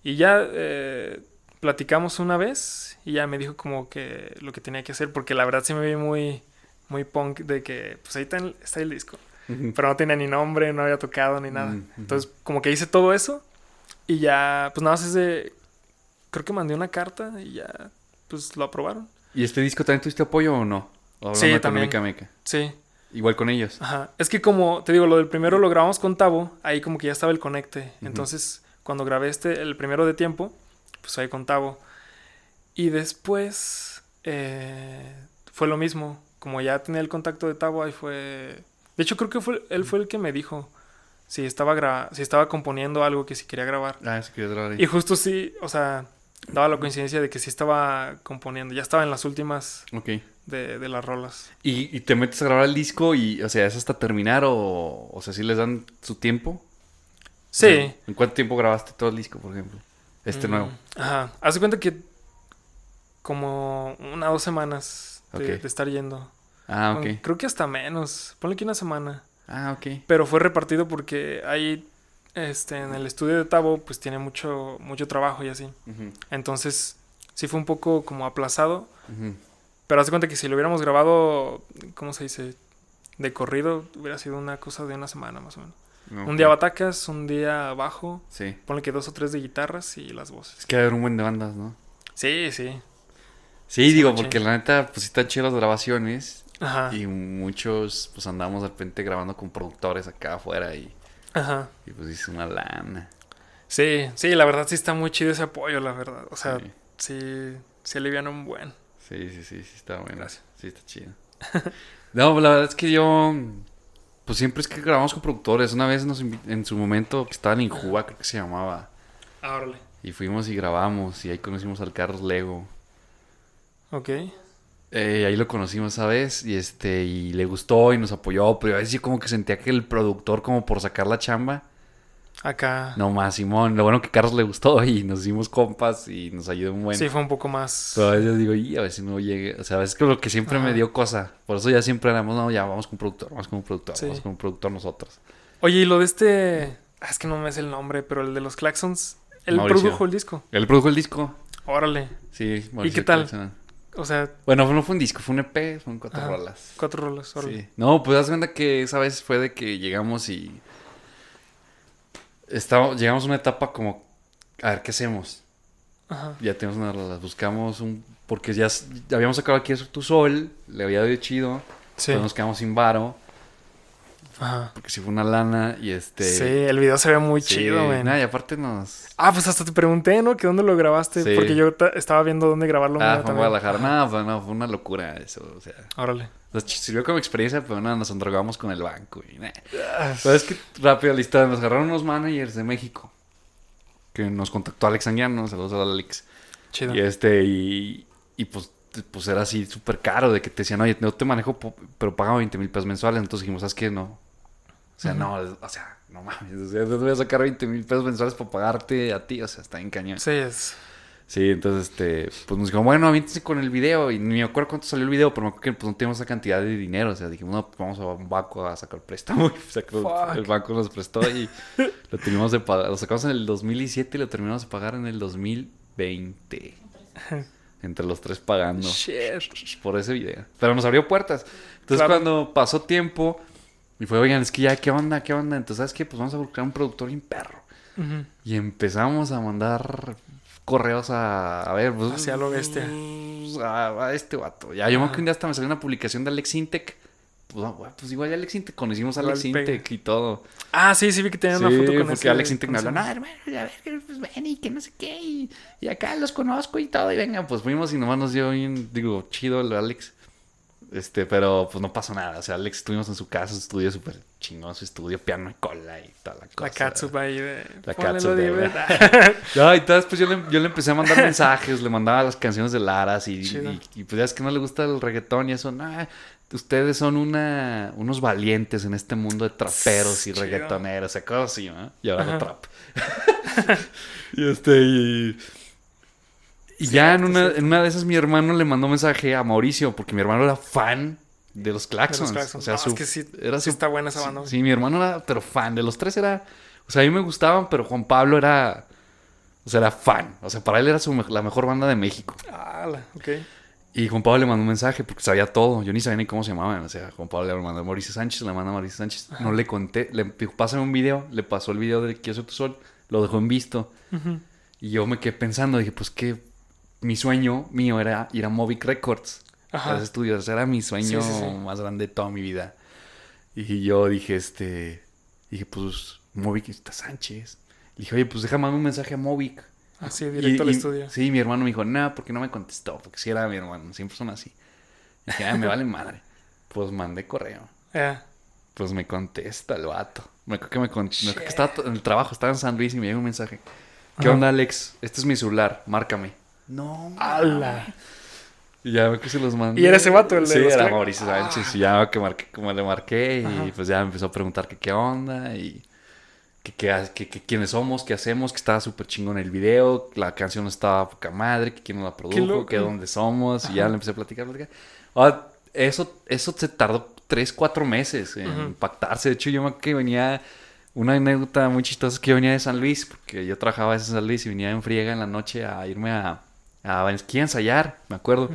Y ya eh, platicamos una vez y ya me dijo como que lo que tenía que hacer, porque la verdad sí me vi muy, muy punk de que, pues ahí está el, está el disco. Pero no tenía ni nombre, no había tocado ni nada. Mm, ujú. Entonces, como que hice todo eso y ya, pues nada más es de. Creo que mandé una carta y ya, pues lo aprobaron. ¿Y este disco también tuviste apoyo o no? O Sí, también. Meca. Sí. Igual con ellos. Ajá. Es que como te digo, lo del primero lo grabamos con Tavo, ahí como que ya estaba el conecte. Entonces, cuando grabé este, el primero de tiempo, pues ahí con Tavo. Y después eh, fue lo mismo. Como ya tenía el contacto de Tavo, ahí fue. De hecho, creo que fue, él fue el que me dijo si estaba gra- si estaba componiendo algo que si quería grabar. Ah, eso quería grabar. Y justo sí, o sea, daba la coincidencia de que sí estaba componiendo. Ya estaba en las últimas Ok. de, de las rolas. ¿Y, y te metes a grabar el disco y, o sea, es hasta terminar o, o sea, si les dan su tiempo? Sí. O sea, ¿En cuánto tiempo grabaste todo el disco, por ejemplo? Este Mm, nuevo. Ajá. Haz de cuenta que como una o dos semanas de, estar yendo. Ah, Bueno, ok. Creo que hasta menos. Ponle que una semana. Ah, ok. Pero fue repartido porque ahí este, en el estudio de Tavo pues tiene mucho, mucho trabajo y así. Entonces sí fue un poco como aplazado. Pero haz de cuenta que si lo hubiéramos grabado, ¿cómo se dice? De corrido, hubiera sido una cosa de una semana más o menos. Un día batacas, un día bajo. Sí. Ponle que dos o tres de guitarras y las voces. Es que haber un buen de bandas, ¿no? Sí, sí. Sí, Sí, digo, porque la neta, pues sí están chidas las grabaciones. Ajá. Y muchos, pues andamos de repente grabando con productores acá afuera y, Ajá. y pues es una lana. Sí, sí, la verdad sí está muy chido ese apoyo, la verdad. O sea, Sí. sí, sí alivian un buen. Sí, sí, sí, sí está bueno. Gracias. Sí, está chido. No, la verdad es que yo. Pues siempre es que grabamos con productores. Una vez nos en su momento que estaban en Juba, creo que se llamaba. Ah, órale. Y fuimos y grabamos. Y ahí conocimos al Carlos Lego. Ok. Eh, ahí lo conocimos esa vez. Y este. Y le gustó y nos apoyó. Pero a veces yo como que sentía que el productor, como por sacar la chamba. Acá. No más, Simón. Lo bueno que a Carlos le gustó. Y nos hicimos compas. Y nos ayudó un buen. Sí, fue un poco más. Pero a veces digo, y a ver si no llegue. O sea, a veces que lo que siempre me dio cosa. Por eso ya siempre éramos, no, ya vamos con un productor, vamos con un productor, Sí. vamos con un productor nosotros. Oye, y lo de este. ah, Es que no me es el nombre, pero el de los Claxons. Él Mauricio. produjo el disco. Él produjo el disco. Órale. Sí, qué tal? O sea, Bueno, no fue un disco, fue un EP, fueron cuatro Ajá. rolas. cuatro rolas. Órale. Sí. No, pues haz cuenta que esa vez fue de que llegamos y. Estaba, llegamos a una etapa como. A ver, ¿qué hacemos? Ajá. Ya tenemos una rola, buscamos un. Porque ya, ya habíamos sacado aquí Eso Tu Sol, le había dado chido. Sí. Pero nos quedamos sin varo. Ajá. Porque si fue una lana y este. Sí, el video se ve muy Sí, chido, güey. y aparte nos. Ah, pues hasta te pregunté, ¿no? Que dónde lo grabaste. Sí. Porque yo ta- estaba viendo dónde grabarlo. Ah, fue en. Guadalajara. Nada, fue, no, fue una locura eso. O sea, Órale. nos sirvió como experiencia, pero nada, nos endrogamos con el banco. Y, nah. Ah, Pero es que rápido la historia, nos agarraron unos managers de México. Que nos contactó Alex Anguiano, saludos a Alex. Chido. Y este, y, y pues, pues era así súper caro, de que te decían, oye, no te manejo, pero paga 20 mil pesos mensuales. Entonces dijimos, ¿sabes qué? No. O sea, no, o sea, no mames. O sea, te voy a sacar 20 mil pesos mensuales para pagarte a ti. O sea, está en cañón. Sí, es. Sí, entonces, este, pues nos dijo, bueno, aviéntense con el video. Y ni me acuerdo cuánto salió el video, pero me acuerdo que pues, no teníamos esa cantidad de dinero. O sea, dijimos, no, pues vamos a un banco a sacar préstamo. Y sacó- Fuck. el banco nos prestó y lo terminamos de pagar. Lo sacamos en el 2017 y lo terminamos de pagar en el 2020. Entre los tres pagando Shit. por ese video. Pero nos abrió puertas. Entonces, Claro. cuando pasó tiempo, y fue, oigan, es que ya, ¿qué onda? ¿Qué onda? Entonces, ¿sabes qué? Pues vamos a buscar un productor bien perro. Y empezamos a mandar correos a, a ver, pues, Hacia lo bestia. A, a este vato. Ya, yo me acuerdo que un día hasta me salió una publicación de Alex Intec. Pues, ah, pues igual ya Alex Intec, conocimos a Alex. Intec y todo. Ah, sí, sí vi que tenían Sí, una foto con porque Alex Intec me habló, no, hermano, a ver, pues ven y que no sé qué. Y, y acá los conozco y todo. Y venga, pues fuimos y nomás nos dio bien, digo, chido el Alex. Este, pero pues no pasó nada. O sea, Alex estuvimos en su casa, su estudio súper chingón, su estudio, piano y cola y toda la cosa. La catsup ahí de. La lo de- diver- No, y entonces pues yo le, yo le empecé a mandar mensajes, le mandaba las canciones de Laras y, y, y, pues ya es que no le gusta el reggaetón y eso, no, ustedes son una, unos valientes en este mundo de traperos y Chido. reggaetoneros, o sea, cosas así, ¿no? Y ahora hago trap. y este, y, y ya en una, en una de esas mi hermano le mandó mensaje a Mauricio, porque mi hermano era fan de los Claxons. Claxons. O sea, No, su- es que sí- era sí su- está buena esa banda. Sí, mi hermano era, pero fan. De los tres era. O sea, a mí me gustaban, pero Juan Pablo era. O sea, era fan. O sea, para él era su la mejor banda de México. Ah, ok. Y Juan Pablo le mandó un mensaje porque sabía todo. Yo ni sabía ni cómo se llamaban. O sea, Juan Pablo le mandó a Mauricio Sánchez, le mandó a Mauricio Sánchez. No le conté. Le dijo, pásame un video. Le pasó el video de Quiero ser tu sol. Lo dejó en visto. Y yo me quedé pensando. Dije, pues que mi sueño mío era ir a Movic Records. Ajá. A los estudios. Era mi sueño Sí, sí, sí. más grande de toda mi vida. Y yo dije, este. Dije, pues, Movic está Sánchez. Le dije, oye, pues déjame un mensaje a Movic. Así, directo Y- al y- estudio. Sí, mi hermano me dijo, no, porque no me contestó, porque si era mi hermano, siempre son así. Y dije, ah, me vale madre. Pues mandé correo. Ya. Pues me contesta el vato. Me acuerdo que me, con- me acuerdo que estaba en el trabajo, estaba en San Luis y me llega un mensaje. ¿Qué Ajá. onda, Alex? Este es mi celular, márcame. No. ¡Hala! Y ya que se los mandé. ¿Y era ese vato, el de Sí, los era? Mauricio Sánchez. Y ya que marqué, como le marqué, y Ajá. pues ya me empezó a preguntar que qué onda y que, que- que quiénes somos, qué hacemos, que estaba súper chingón el video, que la canción estaba poca madre, que quién nos la produjo, que dónde somos. Y ya Ajá. le empecé a platicar, platicar. Ah, eso, eso se tardó tres, cuatro meses en Ujú. impactarse. De hecho, yo me acuerdo que venía... Una anécdota muy chistosa es que yo venía de San Luis, porque yo trabajaba en San Luis y venía en friega en la noche a irme a, a esquí a ensayar, me acuerdo.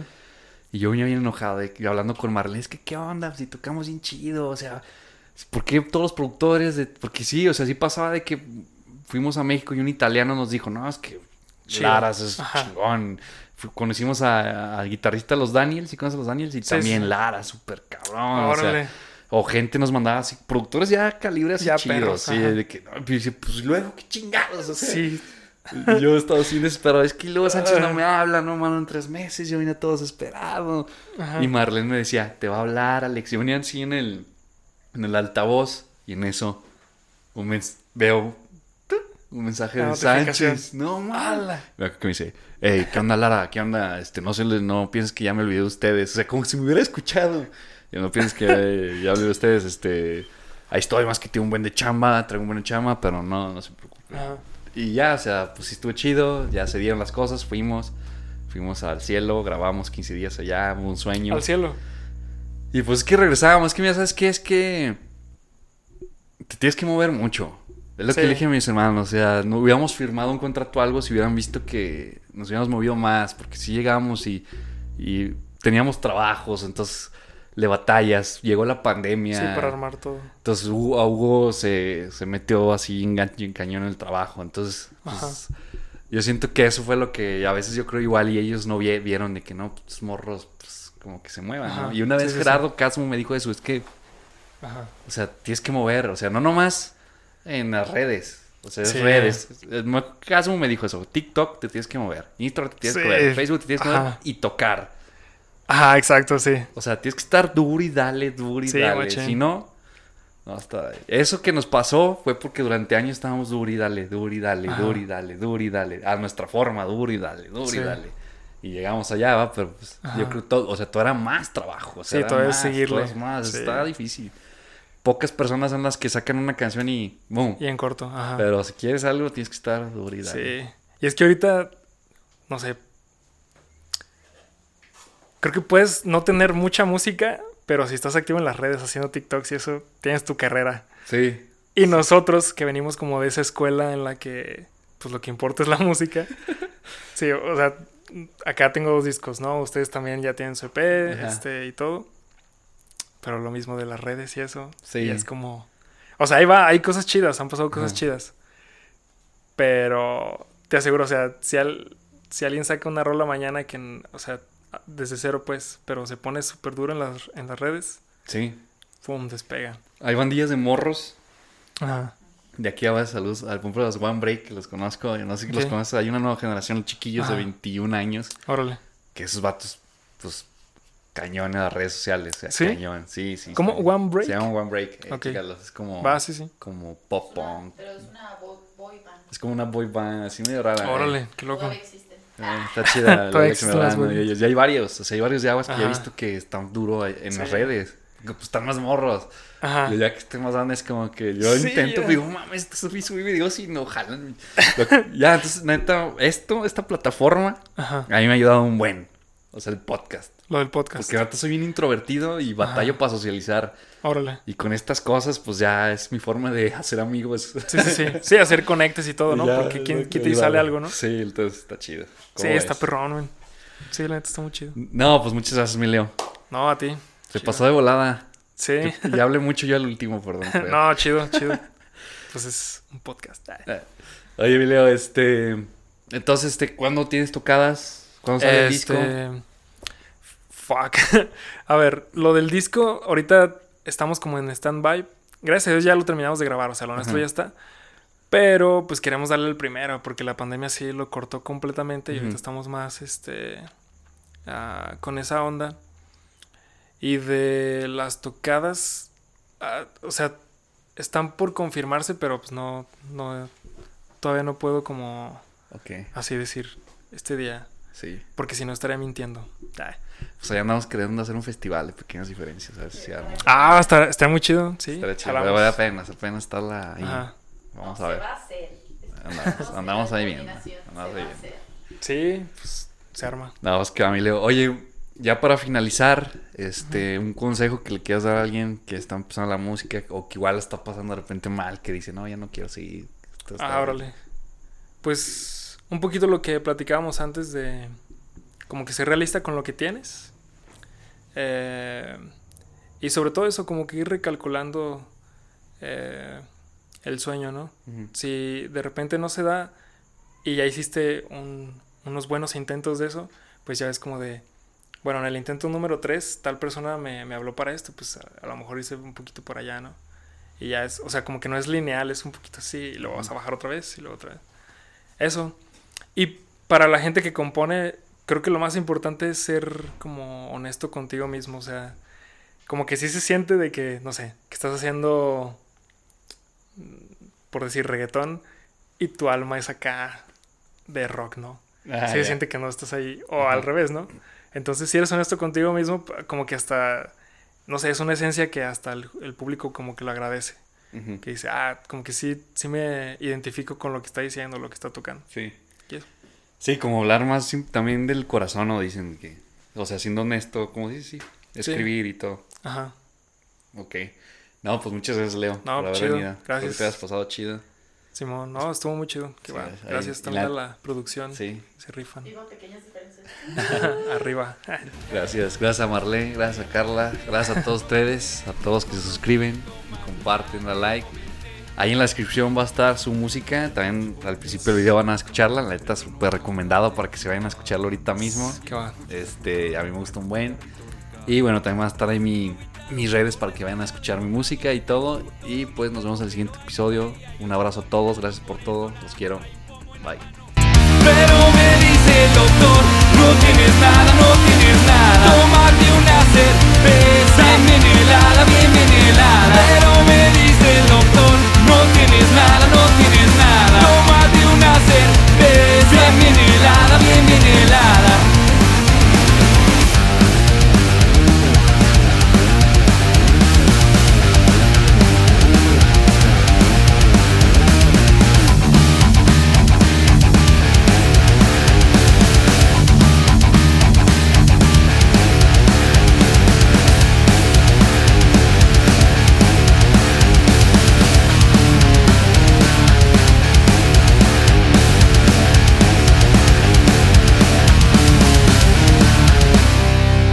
Y yo venía bien enojado, de, hablando con Marlene, es que qué onda, si tocamos bien chido, o sea, ¿por qué todos los productores? De, porque sí, o sea, sí pasaba de que fuimos a México y un italiano nos dijo, no, es que. Laras es Ajá. chingón. Conocimos a- al guitarrista Los Daniels, ¿sí conoces a Los Daniels? Y Sí, también sí. Lara, súper cabrón. o sea, o gente nos mandaba así, productores ya calibres Ya chidos, perros, sí, de que, no, pues, pues luego, qué chingados, o sea, Sí. Y yo estaba así desesperado. Es que luego Sánchez no me habla, no mano, en tres meses. Yo vine todo desesperado. Ajá. Y Marlene me decía, te va a hablar, Alex. Yo venía así en el, en el altavoz. Y en eso un mens- veo un mensaje de. Sánchez. No, mal. ¡Hala! Que me dice, hey, ¿qué onda, Lara? ¿Qué onda? Este, no se les, no pienses que ya me olvidé de ustedes. O sea, como si me hubiera escuchado. Y no pienses que eh, ya olvidé de ustedes. Este, ahí estoy, más que tengo un buen de chamba, traigo un buen de chamba, pero no, no se preocupe. Ajá. Y ya, o sea, pues sí estuvo chido, ya se dieron las cosas, fuimos, fuimos al cielo, grabamos 15 días allá, hubo un sueño. Al cielo. Y pues es que regresábamos, es que mira, ¿sabes qué? Es que te tienes que mover mucho. Es lo Sí. que le dije a mis hermanos, o sea, no hubiéramos firmado un contrato o algo si hubieran visto que nos hubiéramos movido más, porque si llegamos y, y teníamos trabajos, entonces le batallas, llegó la pandemia. Sí, para armar todo. Entonces Hugo, a Hugo se, se metió así en, en cañón en el trabajo. Entonces, pues, yo siento que eso fue lo que a veces yo creo igual y ellos no vi- vieron de que no, pues morros, pues como que se muevan. ¿no? Y una Sí, vez sí, sí. Gerardo Casmo me dijo eso, es que, Ajá. o sea, tienes que mover, o sea, no nomás en las redes. O sea, es Sí. redes. Eh, Casmo me dijo eso. TikTok te tienes que mover. Instagram te tienes Sí. que mover. Facebook te tienes que mover. Y tocar. Ajá, exacto, sí. O sea, tienes que estar duro y dale, duro y Sí, dale. machín. Si no, no hasta Eso que nos pasó fue porque durante años estábamos duro y dale, duro y dale, Ajá. duro y dale, duro y dale. A nuestra forma, duro y dale, duro Sí. y dale. Y llegamos allá, ¿va? pero pues, yo creo todo, o sea, todo era más trabajo. O sea, Sí, todo es seguirle. todo es más, Sí. está difícil. Pocas personas son las que sacan una canción y boom. Y en corto. Ajá. Pero si quieres algo, tienes que estar duro y dale. Sí. Y es que ahorita, no sé. Creo que puedes no tener mucha música, pero si estás activo en las redes haciendo TikToks y eso, tienes tu carrera. Sí. Y nosotros, que venimos como de esa escuela en la que, pues lo que importa es la música. Sí, o sea, acá tengo dos discos, ¿no? Ustedes también ya tienen su EP, Ajá. este, y todo. Pero lo mismo de las redes y eso. Sí. Y es como... O sea, ahí va, hay cosas chidas, han pasado cosas Ajá. chidas. Pero te aseguro, o sea, si, al- si alguien saca una rola mañana que, o sea, desde cero pues, pero se pone súper duro en las, en las redes, Sí. ¡pum! despega. Hay bandillas de morros Ajá. De aquí a saludos al punto de los One Break, que los conozco, no sé si los conoces, hay una nueva generación de chiquillos de Ajá. 21 años, Órale. que esos vatos, pues, cañón en las redes sociales, o sea, ¿Sí? cañón, sí, sí. ¿Cómo? sí. ¿One Break? Se llama One Break, eh, es como, Va, sí, sí. como pop punk, Pero es una boy, band. es como una boy band, así medio rara. eh. Órale, qué loco. Existen. Eh, está chida. la Alex Medrano, y ellos. Hay varios, o sea, hay varios de aguas que ya he visto que están duro en las redes. que, Pues están más morros. Ajá. Y ya que estén más grandes, como que yo Sí, intento, digo, mames, esto subí, subí videos y no jalan. Ya, entonces, neta, esto, esta plataforma, Ajá. a mí me ha ayudado un buen. O sea, el podcast. Lo del podcast. Porque ahorita soy bien introvertido y batallo Ajá. para socializar. Órale. Y con estas cosas, pues ya es mi forma de hacer amigos. Sí, sí, sí. Sí, hacer conectes y todo, ¿no? Ya, Porque que quita y sale algo, ¿no? Sí, entonces está chido. Sí, ¿Cómo está perrón, güey. Sí, la neta está muy chido. No, pues muchas gracias, mi Leo. No, a ti. Se Chido. pasó de volada. Sí. Ya hablé mucho yo al último, perdón. pero- no, chido, chido. Pues es un podcast. Ay. Eh, Oye, Emilio, este. Entonces, este, ¿cuándo tienes tocadas? ¿Cuándo sale el disco? Fuck. A ver, lo del disco, ahorita estamos como en stand-by. Gracias a Dios ya lo terminamos de grabar, o sea, lo nuestro ya está. Pero pues queremos darle el primero, porque la pandemia sí lo cortó completamente y ahorita estamos más este ah, con esa onda. Y de las tocadas, ah, o sea, están por confirmarse, pero pues no, no, todavía no puedo como así decir este día, sí. porque si no estaría mintiendo. Ay. Pues allá andamos queriendo hacer un festival de pequeñas diferencias, a ver si arma. Ah, está, está muy chido, sí. Chido, vale apenas, apenas estarla ahí. Ajá. Vamos a Se ver. va a hacer. Andamos- ahí combinación, andamos se ahí va a viendo. hacer. Sí, pues se arma. Nada más que a Emilio. Oye, ya para finalizar, este, un consejo que le quieras dar a alguien que está empezando la música o que igual está pasando de repente mal, que dice, no, ya no quiero seguir. Ah, órale. Pues un poquito lo que platicábamos antes de como que ser realista con lo que tienes. Eh, y sobre todo eso, como que ir recalculando eh, el sueño, ¿no? Ujú. Si de repente no se da y ya hiciste un- unos buenos intentos de eso, pues ya es como de, bueno, en el intento número 3, tal persona me, me habló para esto, pues a, a lo mejor hice un poquito por allá, ¿no? Y ya es, o sea, como que no es lineal, es un poquito así, y luego vas a bajar otra vez y luego otra vez. Eso. Y para la gente que compone, creo que lo más importante es ser como honesto contigo mismo. O sea, como que sí se siente de que, no sé, que estás haciendo, mm, por decir, reggaetón y tu alma es acá de rock, ¿no? Ah, sí se siente que no estás ahí. O al revés, ¿no? Entonces, si eres honesto contigo mismo, como que hasta, no sé, es una esencia que hasta el, el público como que lo agradece. Que dice, ah, como que sí, sí me identifico con lo que está diciendo, lo que está tocando. Sí. Sí, como hablar más también del corazón, ¿no? Dicen que, o sea, siendo honesto, como dices, sí, escribir y todo. Ajá. Ok. No, pues muchas gracias, Leo, No, por chido. Gracias. que te hayas pasado chido. Simón, no, estuvo muy chido. Qué Sí, Gracias también la- a la producción. Sí, Se rifan. Digo, pequeñas diferencias. Arriba. gracias. Gracias a Marlene, gracias a Carla, gracias a todos ustedes, a todos que se suscriben, comparten, la like. Ahí en la descripción va a estar su música. También al principio del video van a escucharla. La neta, súper recomendado para que se vayan a escucharlo ahorita mismo. Qué va. Este, a mí me gusta un buen. Y bueno, también va a estar ahí mi, mis redes para que vayan a escuchar mi música y todo. Y pues nos vemos en el siguiente episodio. Un abrazo a todos, gracias por todo. Los quiero. Bye. Pero me dice el doctor, no tienes nada, no tienes nada. Tómate una cerveza bien helada, bien helada. No tienes nada, no tienes nada. Toma de una cerveza bien helada, bien, bien.